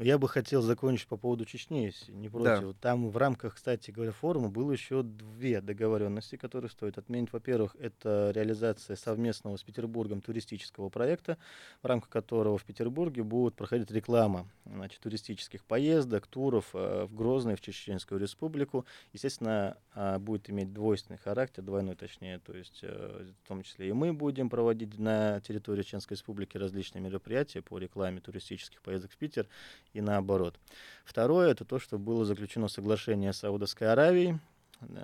[SPEAKER 13] Я бы хотел закончить по поводу Чечни, если не против. Да. Там в рамках, кстати говоря, форума было еще две договоренности, которые стоит отменить. Во-первых, это реализация совместного с Петербургом туристического проекта, в рамках которого в Петербурге будет проходить реклама значит, туристических поездок, туров э, в Грозный, в Чеченскую республику. Естественно, э, будет иметь двойственный характер, двойной точнее, то есть э, в том числе и мы будем проводить на территории Чеченской республики различные мероприятия по рекламе туристических поездок в Питер и наоборот. Второе, это то, что было заключено соглашение с Саудовской Аравией,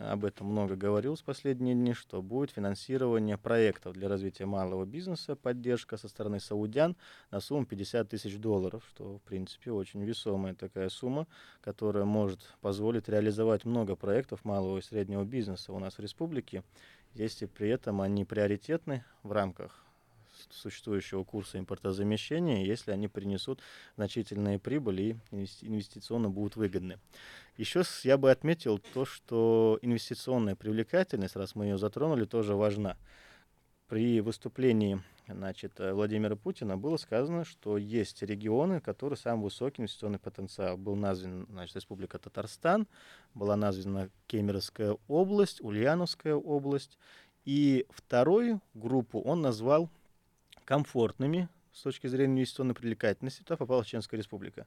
[SPEAKER 13] об этом много говорил в последние дни, что будет финансирование проектов для развития малого бизнеса, поддержка со стороны саудян на сумму 50 тысяч долларов, что, в принципе, очень весомая такая сумма, которая может позволить реализовать много проектов малого и среднего бизнеса у нас в республике, если при этом они приоритетны в рамках существующего курса импортозамещения, если они принесут значительные прибыли и инвестиционно будут выгодны. Еще я бы отметил то, что инвестиционная привлекательность, раз мы ее затронули, тоже важна. При выступлении значит, Владимира Путина было сказано, что есть регионы, которые самый высокий инвестиционный потенциал. Был назван значит, Республика Татарстан, была названа Кемеровская область, Ульяновская область. И вторую группу он назвал комфортными с точки зрения инвестиционной привлекательности. Туда попала Чеченская республика.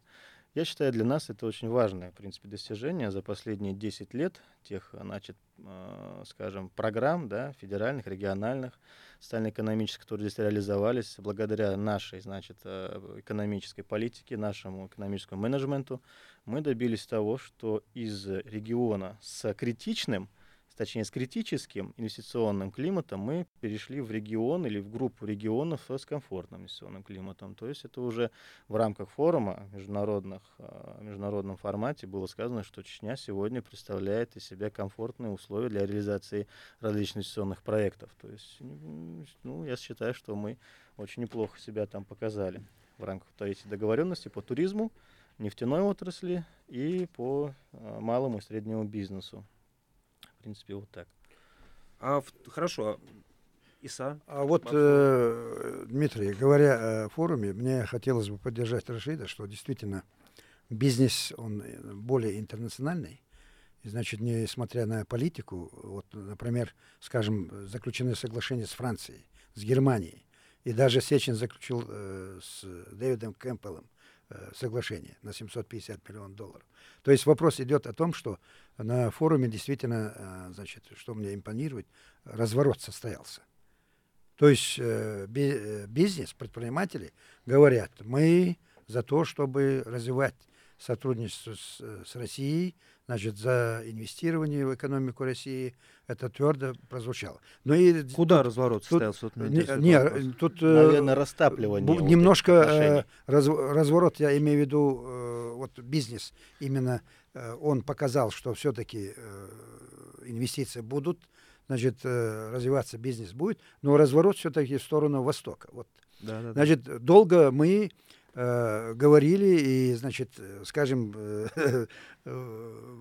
[SPEAKER 13] Я считаю, для нас это очень важное, в принципе, достижение за последние 10 лет тех, значит, э, скажем, программ, да, федеральных, региональных, социально-экономических, которые здесь реализовались благодаря нашей, значит, э, экономической политике, нашему экономическому менеджменту, мы добились того, что из региона с критичным точнее с критическим инвестиционным климатом, мы перешли в регион или в группу регионов с комфортным инвестиционным климатом. То есть это уже в рамках форума международных, в международном формате было сказано, что Чечня сегодня представляет из себя комфортные условия для реализации различных инвестиционных проектов. То есть, ну, я считаю, что мы очень неплохо себя там показали в рамках этой договоренности по туризму, нефтяной отрасли и по малому и среднему бизнесу. В принципе, вот так.
[SPEAKER 6] А хорошо, а Иса?
[SPEAKER 7] А вот, э, Дмитрий, говоря о форуме, мне хотелось бы поддержать Рашида, что действительно бизнес, он э, более интернациональный. И, значит, несмотря на политику, вот, например, скажем, заключены соглашения с Францией, с Германией, и даже Сечин заключил э, с Дэвидом Кэмпбеллом Э, соглашение на 750 миллионов долларов. То есть вопрос идет о том, что на форуме действительно, э, значит, что мне импонирует, разворот состоялся. То есть э, бизнес, предприниматели говорят, мы за то, чтобы развивать сотрудничество с, с Россией, значит, за инвестирование в экономику России. Это твердо прозвучало. Но и
[SPEAKER 6] Куда
[SPEAKER 7] тут,
[SPEAKER 6] разворот
[SPEAKER 7] тут,
[SPEAKER 6] состоялся? Вот
[SPEAKER 7] не, не, тут...
[SPEAKER 13] Наверное, растапливание.
[SPEAKER 7] Вот немножко э, раз, разворот, я имею в виду, э, вот бизнес, именно э, он показал, что все-таки э, инвестиции будут, значит, э, развиваться бизнес будет, но разворот все-таки в сторону Востока. Вот. Да, да, значит, да. долго мы э, говорили и, значит, э, скажем, э, э,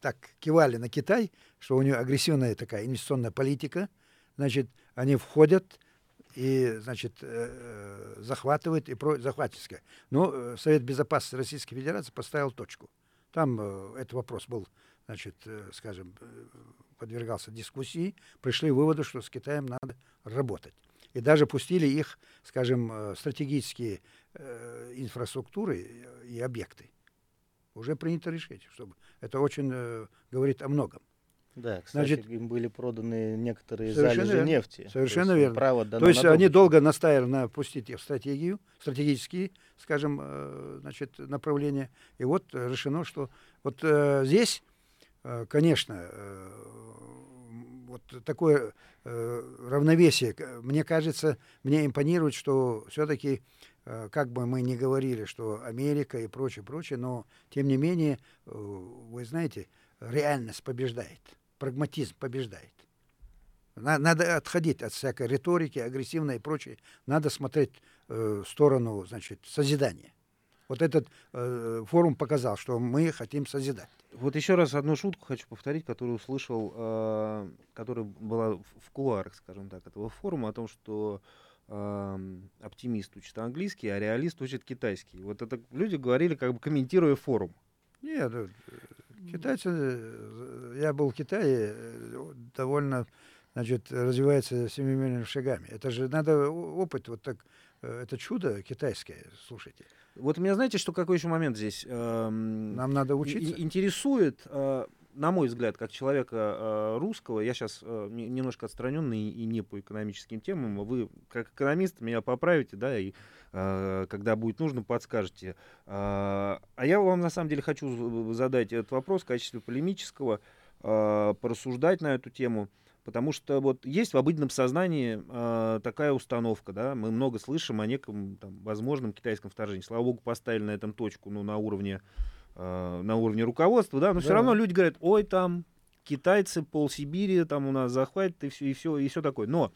[SPEAKER 7] так кивали на Китай, что у него агрессивная такая инвестиционная политика, значит, они входят и, значит, э, захватывают и про захватительское. Но э, Совет Безопасности Российской Федерации поставил точку. Там э, этот вопрос был, значит, э, скажем, э, подвергался дискуссии, пришли к выводу, что с Китаем надо работать и даже пустили их, скажем, э, стратегические э, инфраструктуры и объекты. Уже принято решение, чтобы это очень э, говорит о многом.
[SPEAKER 13] Да, кстати, Значит, им были проданы некоторые залежи верно. нефти.
[SPEAKER 7] Совершенно верно. Право То есть они долго настаивали на пустить их в стратегию, стратегические, скажем, э, значит, направления. И вот решено, что вот э, здесь, э, конечно, э, вот такое э, равновесие. Мне кажется, мне импонирует, что все-таки, э, как бы мы ни говорили, что Америка и прочее, прочее, но тем не менее, э, вы знаете, реальность побеждает, прагматизм побеждает. Надо отходить от всякой риторики, агрессивной и прочее. Надо смотреть э, в сторону, значит, созидания. Вот этот э, форум показал, что мы хотим созидать.
[SPEAKER 6] Вот еще раз одну шутку хочу повторить, которую услышал, э, которая была в кулуарах, скажем так, этого форума, о том, что э, оптимист учит английский, а реалист учит китайский. Вот это люди говорили, как бы комментируя форум.
[SPEAKER 7] Нет, э, китайцы, э, я был в Китае, э, довольно, значит, развивается семимильными шагами. Это же надо опыт, вот так, это чудо китайское, слушайте.
[SPEAKER 6] Вот меня знаете, что какой еще момент здесь?
[SPEAKER 7] Эм, Нам надо учиться.
[SPEAKER 6] Интересует, э, на мой взгляд, как человека э, русского, я сейчас э, немножко отстраненный и не по экономическим темам, вы как экономист меня поправите, да, и когда будет нужно, подскажете. А я вам на самом деле хочу задать этот вопрос в качестве полемического, порассуждать на эту тему. Потому что вот есть в обыденном сознании э, такая установка, да, мы много слышим о неком там, возможном китайском вторжении. Слава богу, поставили на этом точку, ну, на уровне, э, на уровне руководства, да, но да. все равно люди говорят, ой, там китайцы, пол Сибири, там у нас захватят и все, и все, и все такое. Но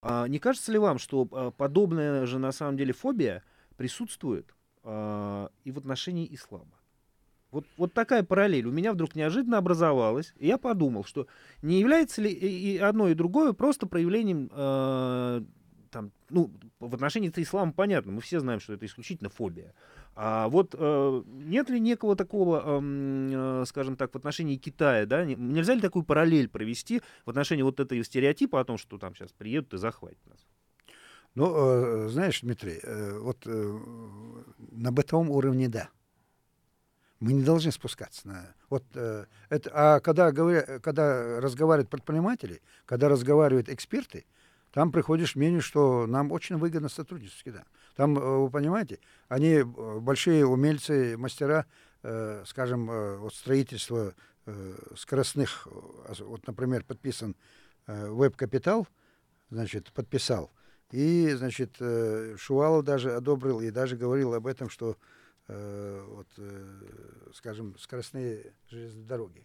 [SPEAKER 6] А не кажется ли вам, что а, подобная же на самом деле фобия присутствует а, и в отношении ислама? Вот, вот такая параллель у меня вдруг неожиданно образовалась, и я подумал, что не является ли и одно, и другое просто проявлением э, там, ну, в отношении ислама понятно, мы все знаем, что это исключительно фобия. А вот э, нет ли некого такого, э, э, скажем так, в отношении Китая, да, нельзя ли такую параллель провести в отношении вот этого стереотипа о том, что там сейчас приедут и захватят нас?
[SPEAKER 7] Ну, э, знаешь, Дмитрий, э, вот э, на бытовом уровне да. Мы не должны спускаться на... Вот, э, это, а когда, говоря, когда разговаривают предприниматели, когда разговаривают эксперты, там приходишь к мнению, что нам очень выгодно сотрудничать с Китаем. Там, э, вы понимаете, они э, большие умельцы, мастера, э, скажем, э, вот строительства э, скоростных, вот, например, подписан э, веб-капитал, значит, подписал, и, значит, э, Шувалов даже одобрил и даже говорил об этом, что, э, вот, э, скажем, скоростные железные дороги.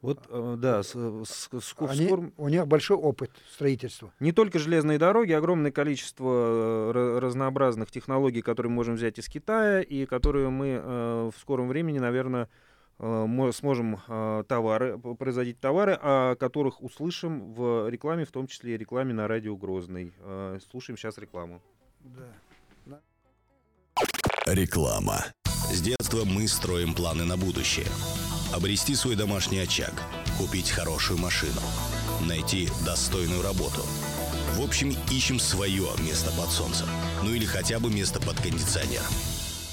[SPEAKER 6] Вот, э, да, с, с, с,
[SPEAKER 7] Они. У них большой опыт строительства.
[SPEAKER 6] Не только железные дороги, огромное количество э, разнообразных технологий, которые мы можем взять из Китая, и которые мы э, в скором времени, наверное, мы сможем товары, производить товары, о которых услышим в рекламе, в том числе и рекламе на радио Грозный. Слушаем сейчас рекламу.
[SPEAKER 4] Да. Реклама. С детства мы строим планы на будущее обрести свой домашний очаг, купить хорошую машину, найти достойную работу. В общем, ищем свое место под солнцем. Ну или хотя бы место под кондиционер.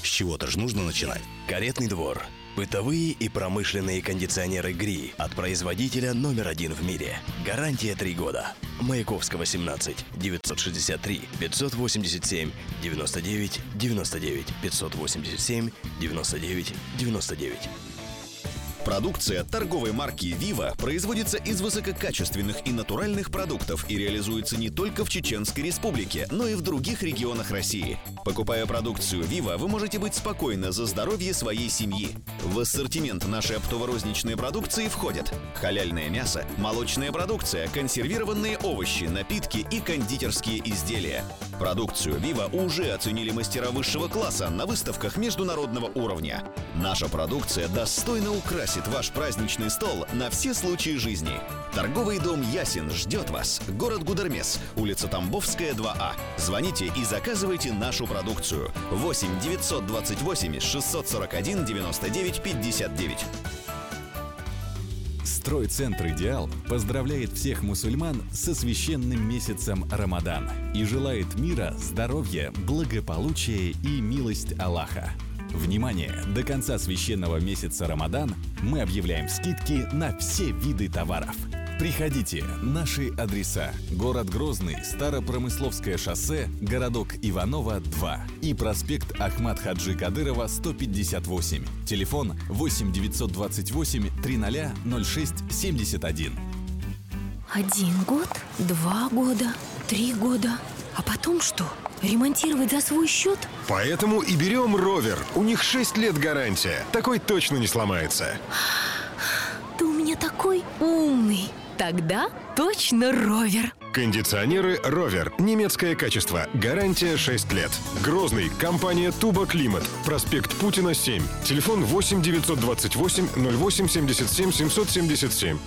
[SPEAKER 4] С чего-то же нужно начинать.
[SPEAKER 10] Каретный двор. Бытовые и промышленные кондиционеры ГРИ от производителя номер один в мире. Гарантия 3 года. Маяковского 17 963 587 99 99 587 99 99.
[SPEAKER 4] Продукция торговой марки «Вива» производится из высококачественных и натуральных продуктов и реализуется не только в Чеченской Республике, но и в других регионах России. Покупая продукцию «Вива», вы можете быть спокойны за здоровье своей семьи. В ассортимент нашей оптово-розничной продукции входят халяльное мясо, молочная продукция, консервированные овощи, напитки и кондитерские изделия. Продукцию «Вива» уже оценили мастера высшего класса на выставках международного уровня. Наша продукция достойно украсит ваш праздничный стол на все случаи жизни. Торговый дом «Ясен» ждет вас. Город Гудермес, улица Тамбовская, 2А. Звоните и заказывайте нашу продукцию. 8 928 641 99 59.
[SPEAKER 16] Стройцентр «Идеал» поздравляет всех мусульман со священным месяцем Рамадан и желает мира, здоровья, благополучия и милость Аллаха. Внимание! До конца священного месяца Рамадан мы объявляем скидки на все виды товаров – Приходите. Наши адреса. Город Грозный, Старопромысловское шоссе, городок Иванова, 2 и проспект Ахмад Хаджи Кадырова, 158. Телефон 8 928 300 06 71.
[SPEAKER 2] Один год, два года, три года. А потом что? Ремонтировать за свой счет?
[SPEAKER 17] Поэтому и берем ровер. У них 6 лет гарантия. Такой точно не сломается.
[SPEAKER 2] Ты у меня такой умный. Тогда точно ровер.
[SPEAKER 17] Кондиционеры «Ровер». Немецкое качество. Гарантия 6 лет. Грозный. Компания «Туба Климат». Проспект Путина, 7. Телефон 8 928 08 77 777.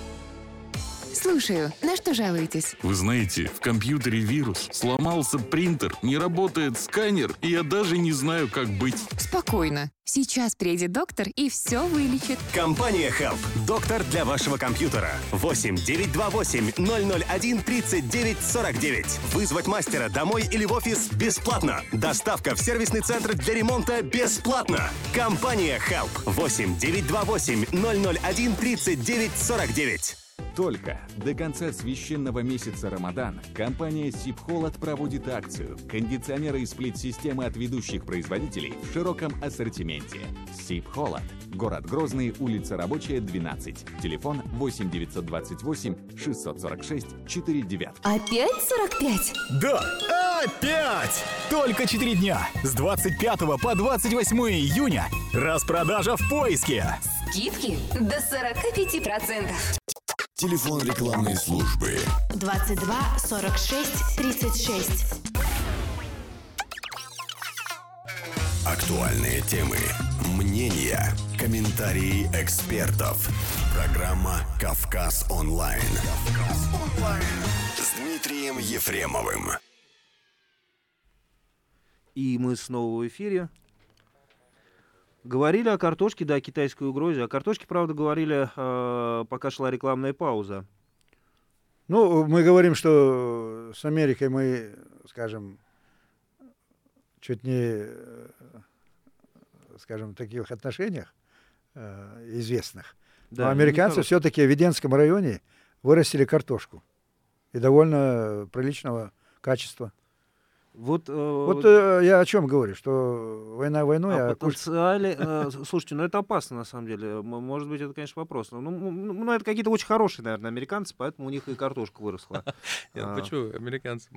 [SPEAKER 18] Слушаю. На что жалуетесь?
[SPEAKER 19] Вы знаете, в компьютере вирус. Сломался принтер, не работает сканер, и я даже не знаю, как быть.
[SPEAKER 18] Спокойно. Сейчас приедет доктор и все вылечит.
[SPEAKER 20] Компания Help. Доктор для вашего компьютера. 8 928 001 39 49. Вызвать мастера домой или в офис бесплатно. Доставка в сервисный центр для ремонта бесплатно. Компания Help. 8 928 001 39 49.
[SPEAKER 16] Только до конца священного месяца Рамадан компания Сибхолод проводит акцию кондиционеры и сплит-системы от ведущих производителей в широком ассортименте. Сибхолод. Город Грозный, улица Рабочая, 12. Телефон 8 928 646 49.
[SPEAKER 18] Опять 45?
[SPEAKER 21] Да, опять! Только 4 дня. С 25 по 28 июня. Распродажа в поиске.
[SPEAKER 18] Скидки до 45%.
[SPEAKER 22] Телефон рекламной службы
[SPEAKER 23] 22 46 36.
[SPEAKER 22] Актуальные темы, мнения, комментарии экспертов. Программа «Кавказ онлайн». С Дмитрием Ефремовым.
[SPEAKER 6] И мы снова в эфире. Говорили о картошке, да, о китайской угрозе. О картошке, правда, говорили, э, пока шла рекламная пауза.
[SPEAKER 7] Ну, мы говорим, что с Америкой мы, скажем, чуть не, э, скажем, в таких отношениях э, известных.
[SPEAKER 6] Да,
[SPEAKER 7] Но американцы все-таки в Веденском районе вырастили картошку. И довольно приличного качества.
[SPEAKER 6] Вот, э,
[SPEAKER 7] Вот э, я о чем говорю, что война войной, а куль-
[SPEAKER 6] потенциале, э, слушайте, ну это опасно на самом деле. Может быть, это, конечно, вопрос. Ну, ну, ну, это какие-то очень хорошие, наверное, американцы, поэтому у них и картошка выросла. А,
[SPEAKER 15] почему американцы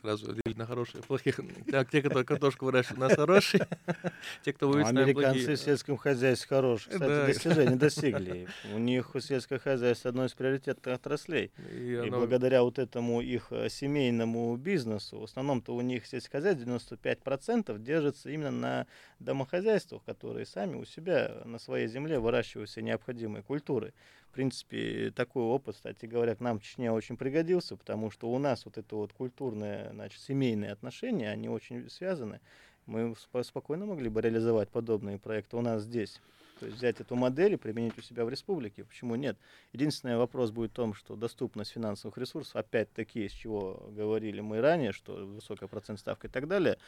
[SPEAKER 15] сразу делить на хорошие и плохих? Так, те, которые картошку выращивают, у нас хорошие. Те, кто
[SPEAKER 13] Ну,
[SPEAKER 15] вывез,
[SPEAKER 13] Американцы в сельском хозяйстве хорошие. Кстати, достижения достигли. У них сельское хозяйство одно из приоритетных отраслей.
[SPEAKER 15] И
[SPEAKER 13] благодаря вот этому их э, семейному бизнесу, в основном-то у них сельское хозяйство 95% держится именно на домохозяйствах, которые сами у себя на своей земле выращивают все необходимые культуры. В принципе, такой опыт, кстати говоря, к нам в Чечне очень пригодился, потому что у нас вот это вот культурное, значит, семейные отношения, они очень связаны. Мы спо- спокойно могли бы реализовать подобные проекты у нас здесь. То есть взять эту модель и применить у себя в республике. Почему нет? Единственный вопрос будет в том, что доступность финансовых ресурсов, опять-таки, с чего говорили мы ранее, что высокая процент ставка и так далее,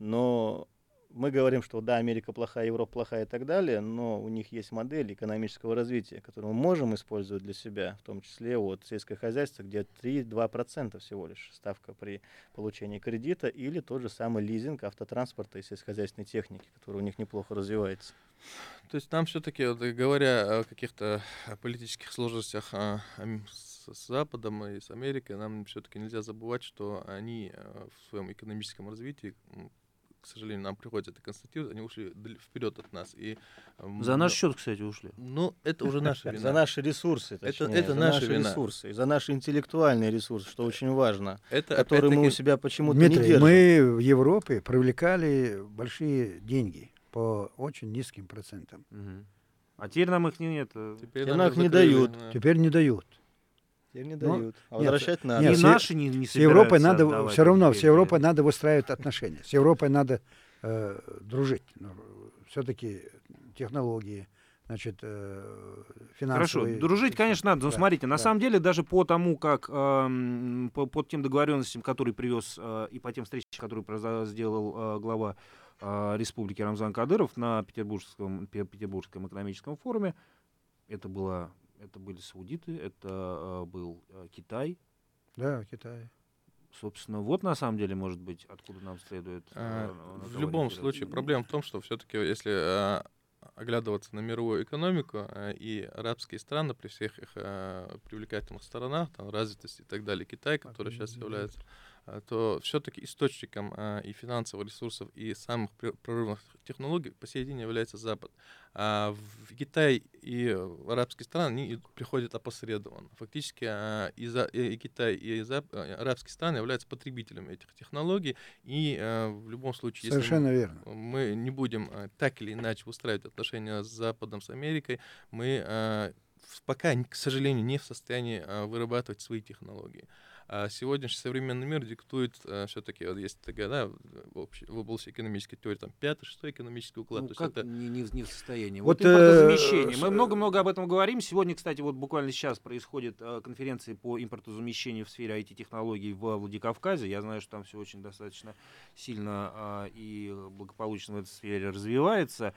[SPEAKER 13] но мы говорим, что да, Америка плохая, Европа плохая и так далее, но у них есть модель экономического развития, которую мы можем использовать для себя, в том числе вот сельское хозяйство, где 3-2% всего лишь ставка при получении кредита, или тот же самый лизинг автотранспорта и сельскохозяйственной техники, который у них неплохо развивается.
[SPEAKER 15] То есть нам все-таки, вот, и говоря о каких-то э, политических сложностях а, с, с Западом и с Америкой, нам все-таки нельзя забывать, что они э, в своем экономическом развитии, к сожалению, нам приходится это констатировать, они ушли вперед от нас. И,
[SPEAKER 6] За наш
[SPEAKER 15] но-
[SPEAKER 6] счет, кстати, ушли.
[SPEAKER 15] Ну, это уже наша вина.
[SPEAKER 13] За наши ресурсы,
[SPEAKER 15] Это,
[SPEAKER 13] точнее,
[SPEAKER 15] это
[SPEAKER 13] за
[SPEAKER 15] наша
[SPEAKER 13] наши
[SPEAKER 15] вина.
[SPEAKER 13] ресурсы, и за наши интеллектуальные ресурсы, что очень важно,
[SPEAKER 15] Это,
[SPEAKER 13] которые мы у себя почему-то не держим.
[SPEAKER 7] мы в Европе привлекали большие деньги по очень низким процентам.
[SPEAKER 6] А теперь нам их не- нет. э,
[SPEAKER 15] Теперь
[SPEAKER 13] нам
[SPEAKER 15] нам
[SPEAKER 13] их не дают.
[SPEAKER 15] да.
[SPEAKER 7] Теперь не дают.
[SPEAKER 13] Теперь не
[SPEAKER 7] Ну,
[SPEAKER 13] дают. А
[SPEAKER 7] нет,
[SPEAKER 13] возвращать надо.
[SPEAKER 7] нет, с-
[SPEAKER 6] наши не- не
[SPEAKER 7] с Европой надо
[SPEAKER 6] отдавать
[SPEAKER 7] все равно, с. Европой надо выстраивать отношения. С Европой надо э, дружить. все-таки технологии, значит, э,
[SPEAKER 6] Хорошо,
[SPEAKER 7] финансовые.
[SPEAKER 6] дружить, конечно, надо. Но
[SPEAKER 7] Да,
[SPEAKER 6] смотрите, на
[SPEAKER 7] да.
[SPEAKER 6] самом деле, даже по тому, как эм, по, по тем договоренностям, которые привез, э, и по тем встречам, которые сделал э, глава э, республики Рамзан Кадыров на Петербургском, Пе- Петербургском экономическом форуме, это, было, это были саудиты, это э, был э, Китай.
[SPEAKER 7] Да, Китай.
[SPEAKER 6] Собственно, вот на самом деле, может быть, откуда нам следует...
[SPEAKER 15] А, В любом случае, проблема в том, что все-таки, если а, оглядываться на мировую экономику а, и арабские страны при всех их а, привлекательных сторонах, там, развитости и так далее, Китай, который сейчас является, а, то все-таки источником а, и финансовых ресурсов, и самых пр- прорывных технологий по сей день является Запад. А в Китай и в арабские страны они приходят опосредованно. Фактически а, и, за- и Китай, и Зап- а, арабские страны являются потребителями этих технологий, и в любом случае, если
[SPEAKER 7] Совершенно
[SPEAKER 15] мы,
[SPEAKER 7] верно.
[SPEAKER 15] мы не будем так или иначе устраивать отношения с Западом, с Америкой, мы пока, к сожалению, не в состоянии вырабатывать свои технологии. А сегодняшний современный мир диктует все-таки, вот есть такая, да, в, области экономической теории, там, пятый, шестой экономический уклад.
[SPEAKER 6] Ну,
[SPEAKER 15] то есть
[SPEAKER 6] как
[SPEAKER 15] это
[SPEAKER 6] не, не в- не в состоянии.
[SPEAKER 7] Вот,
[SPEAKER 6] Вот, импортозамещение.
[SPEAKER 7] э,
[SPEAKER 6] Мы
[SPEAKER 7] с-
[SPEAKER 6] много-много об этом говорим. Сегодня, кстати, вот буквально сейчас происходит э, конференция по импортозамещению в сфере IT-технологий в Владикавказе. Я знаю, что там все очень достаточно сильно а, и благополучно в этой сфере развивается.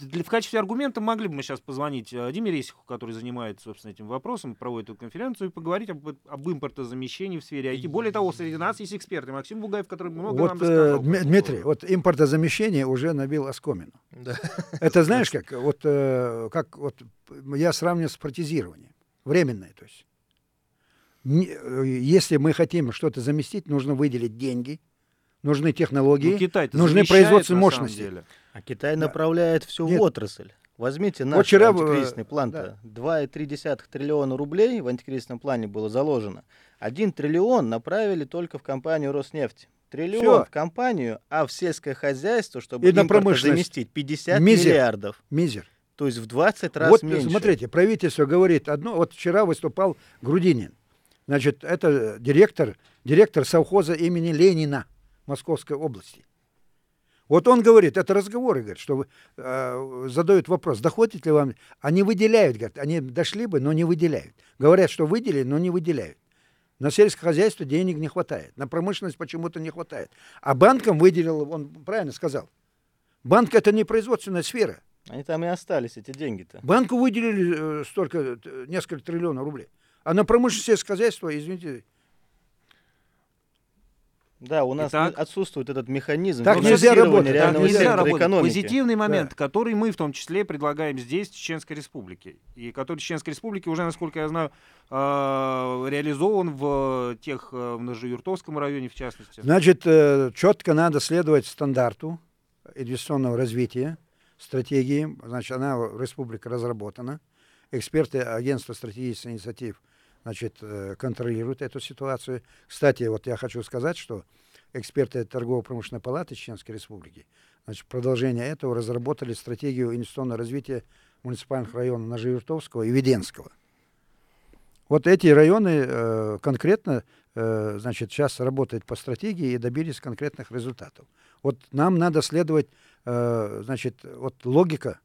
[SPEAKER 6] Для- в качестве аргумента могли бы мы сейчас позвонить э, Диме Ресиху, который занимается, собственно, этим вопросом, проводит эту конференцию, и поговорить об, об импортозамещении в сфере IT. Более того, среди нас есть эксперты. Максим Бугаев, который много нам
[SPEAKER 7] Вот, э,
[SPEAKER 6] рассказал. этому
[SPEAKER 7] Дмитрий, вот импортозамещение уже набил оскомину.
[SPEAKER 15] Да.
[SPEAKER 7] Это знаешь как? Вот, э, как вот я сравню с протезированием. Временное, то есть. Не- э, если мы хотим что-то заместить, нужно выделить деньги, нужны технологии,
[SPEAKER 6] Ну,
[SPEAKER 7] нужны производственные мощности.
[SPEAKER 6] деле.
[SPEAKER 13] А Китай направляет все
[SPEAKER 7] Нет.
[SPEAKER 13] в отрасль. Возьмите
[SPEAKER 7] Вот
[SPEAKER 13] наш
[SPEAKER 7] вчера, э,
[SPEAKER 13] антикризисный
[SPEAKER 7] да.
[SPEAKER 13] план-то. 2,3 триллиона рублей в антикризисном плане было заложено. Один триллион направили только в компанию Роснефть. Триллион
[SPEAKER 7] Всё.
[SPEAKER 13] в компанию, а в сельское хозяйство, чтобы
[SPEAKER 7] И на промышленность.
[SPEAKER 13] заместить, 50
[SPEAKER 7] Мизер.
[SPEAKER 13] миллиардов.
[SPEAKER 7] Мизер.
[SPEAKER 13] То есть в 20 раз
[SPEAKER 7] вот
[SPEAKER 13] меньше.
[SPEAKER 7] смотрите, правительство говорит одно. Вот вчера выступал Грудинин. Значит, это директор, директор совхоза имени Ленина Московской области. Вот он говорит, это разговоры, говорит, что э, задают вопрос, доходит ли вам, они выделяют, говорят, они дошли бы, но не выделяют. Говорят, что выделили, но не выделяют. На сельское хозяйство денег не хватает, на промышленность почему-то не хватает. А банкам выделил, он правильно сказал, банк это не производственная сфера.
[SPEAKER 13] Они там и остались, эти деньги-то.
[SPEAKER 7] Банку выделили э, столько, несколько триллионов рублей. А на промышленность сельское хозяйство, извините,
[SPEAKER 13] Да, у нас
[SPEAKER 6] Итак,
[SPEAKER 13] отсутствует этот механизм
[SPEAKER 7] Так нельзя работать, так
[SPEAKER 6] нельзя работать.
[SPEAKER 13] экономики.
[SPEAKER 6] Позитивный момент, который мы в том числе предлагаем здесь, в Чеченской Республике. И который в Чеченской Республике уже, насколько я знаю, а, реализован в тех, э, в Ножеюртовском районе, в частности.
[SPEAKER 7] Значит, э, четко надо следовать стандарту инвестиционного развития, стратегии. Значит, она в республике разработана. Эксперты агентства стратегических инициатив значит, э, контролируют эту ситуацию. Кстати, вот я хочу сказать, что эксперты Торгово-промышленной палаты Чеченской Республики значит, продолжение этого разработали стратегию инвестиционного развития муниципальных районов Ножеюртовского и Веденского. Вот эти районы э, конкретно, э, значит, сейчас работают по стратегии и добились конкретных результатов. Вот нам надо следовать, э, значит, вот логика,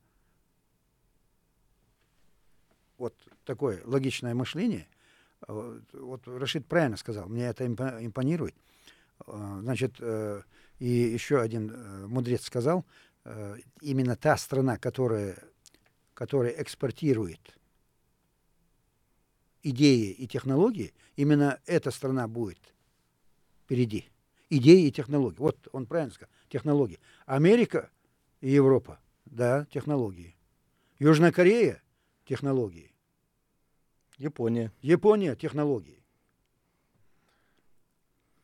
[SPEAKER 7] вот такое логичное мышление. Вот Рашид правильно сказал, мне это импо- импонирует. Э, Значит, э, и еще один э, мудрец сказал, э, именно та страна, которая, которая экспортирует идеи и технологии, именно эта страна будет впереди. Идеи и технологии. Вот он правильно сказал. Технологии. Америка и Европа, да, технологии. Южная Корея – технологии.
[SPEAKER 13] Япония.
[SPEAKER 7] Япония – технологии.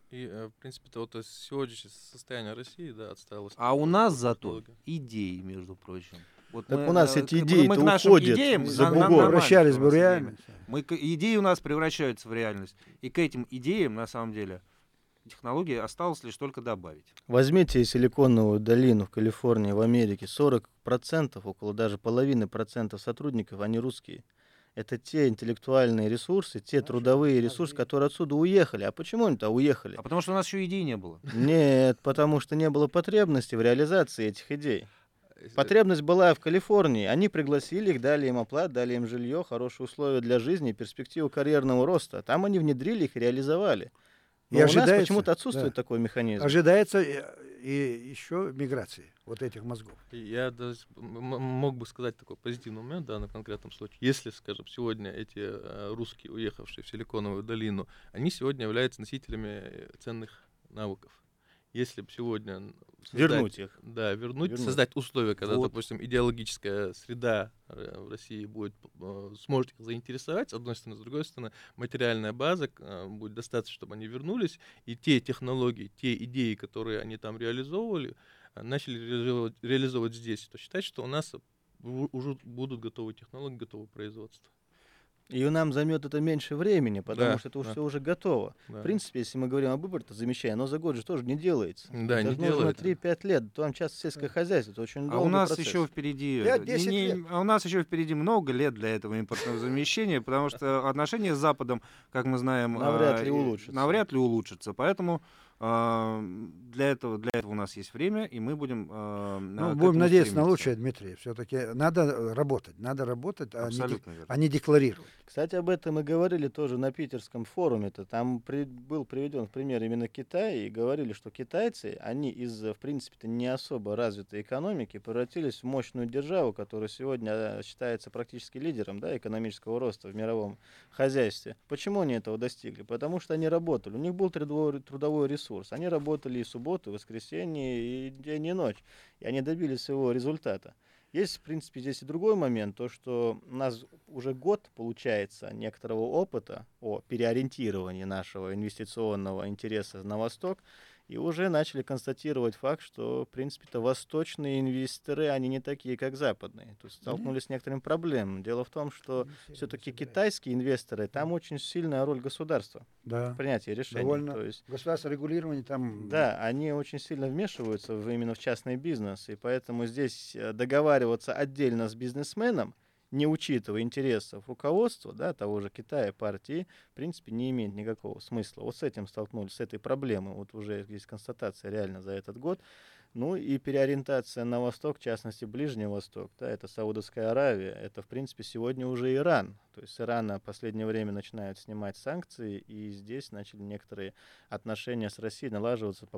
[SPEAKER 15] И, э, в принципе-то, вот э, сегодняшнее состояние России, да, отсталось.
[SPEAKER 6] А у нас зато идеи, между прочим. Вот
[SPEAKER 13] Так у нас
[SPEAKER 6] э,
[SPEAKER 13] эти
[SPEAKER 6] к- мы- мы к нашим
[SPEAKER 13] уходят
[SPEAKER 6] идеям
[SPEAKER 13] за бугор.
[SPEAKER 7] Превращались бы в реальность.
[SPEAKER 6] Мы идеи у нас превращаются в реальность. И к этим идеям, на самом деле, технологии осталось лишь только добавить.
[SPEAKER 13] Возьмите силиконовую долину в Калифорнии, в Америке. 40%, около даже половины процентов сотрудников, они русские. Это те интеллектуальные ресурсы, те трудовые ресурсы, которые отсюда уехали. А почему они-то уехали?
[SPEAKER 6] А потому что у нас еще идей не было.
[SPEAKER 13] Нет, потому что не было потребности в реализации этих идей. Потребность была в Калифорнии. Они пригласили их, дали им оплату, дали им жилье, хорошие условия для жизни, перспективу карьерного роста. Там они внедрили их и реализовали. Но
[SPEAKER 7] И
[SPEAKER 13] у нас почему-то отсутствует
[SPEAKER 7] да.
[SPEAKER 13] такой механизм.
[SPEAKER 7] Ожидается и, еще миграции вот этих мозгов.
[SPEAKER 15] Я даже мог бы сказать такой позитивный момент, да, на конкретном случае. Если, скажем, сегодня эти э, русские, уехавшие в Силиконовую долину, они сегодня являются носителями э, ценных навыков. Если бы сегодня н-
[SPEAKER 13] Вернуть их.
[SPEAKER 15] Да, вернуть,
[SPEAKER 13] Вернуть.
[SPEAKER 15] создать условия, когда,
[SPEAKER 13] Вот.
[SPEAKER 15] допустим, идеологическая среда э, в России будет, э, сможет их заинтересовать, с одной стороны, с другой стороны, материальная база э, будет достаточно, чтобы они вернулись, и те технологии, те идеи, которые они там реализовывали, начали реализовывать, реализовывать здесь, то считать, что у нас уже будут готовы технологии, готовы производства.
[SPEAKER 13] И нам займет это меньше времени, потому
[SPEAKER 15] Да,
[SPEAKER 13] что это
[SPEAKER 15] да.
[SPEAKER 13] все уже готово.
[SPEAKER 15] Да.
[SPEAKER 13] В принципе, если мы говорим об выборе, то замещая, но за год же тоже не делается.
[SPEAKER 15] Да,
[SPEAKER 13] это
[SPEAKER 15] не
[SPEAKER 13] же нужно
[SPEAKER 15] делается.
[SPEAKER 13] 3-5 лет. Там часто сельское хозяйство, это очень
[SPEAKER 6] А
[SPEAKER 13] долгий
[SPEAKER 6] у нас
[SPEAKER 13] процесс.
[SPEAKER 6] еще впереди,
[SPEAKER 7] Пять,
[SPEAKER 6] не-
[SPEAKER 7] лет.
[SPEAKER 6] а у нас еще впереди много лет для этого импортного замещения, потому что отношения с Западом, как мы знаем,
[SPEAKER 13] Навряд
[SPEAKER 6] а,
[SPEAKER 13] ли улучшатся.
[SPEAKER 6] Навряд ли улучшатся. Поэтому а, для этого для этого у нас есть время, и мы будем. а,
[SPEAKER 7] Ну, будем надеяться на
[SPEAKER 6] стремиться.
[SPEAKER 7] лучшее, Дмитрий. Все-таки надо э, работать. Надо работать, а не,
[SPEAKER 6] Абсолютно верно.
[SPEAKER 7] а не декларировать.
[SPEAKER 13] Кстати, об этом мы говорили тоже на питерском форуме-то. Там при- был приведен в пример именно Китай, и говорили, что китайцы, они из, в принципе-то, не особо развитой экономики превратились в мощную державу, которая сегодня э, считается практически лидером да, экономического роста в мировом хозяйстве. Почему они этого достигли? Потому что они работали. У них был трудовой, трудовой ресурс. Они работали и субботу, и воскресенье, и день, и ночь. И они добились своего результата. Есть, в принципе, здесь и другой момент, то, что у нас уже год получается некоторого опыта о переориентировании нашего инвестиционного интереса на восток. И уже начали констатировать факт, что, в принципе-то, восточные инвесторы, они не такие, как западные. То есть столкнулись с некоторыми проблемами. Дело в том, что все-таки китайские инвесторы, там очень сильная роль государства
[SPEAKER 7] Да.
[SPEAKER 13] в принятии решений.
[SPEAKER 7] Довольно.
[SPEAKER 13] То есть
[SPEAKER 7] Государство регулирование там...
[SPEAKER 13] да, они очень сильно вмешиваются в, именно в частный бизнес, и поэтому здесь э, договариваться отдельно с бизнесменом, не учитывая интересов руководства, да, того же Китая, партии, в принципе, не имеет никакого смысла. Вот с этим столкнулись, с этой проблемой. Вот уже есть констатация реально за этот год. Ну и переориентация на восток, в частности, Ближний Восток, да, это Саудовская Аравия, это, в принципе, сегодня уже Иран. То есть Ирана в последнее время начинают снимать санкции, и здесь начали некоторые отношения с Россией налаживаться по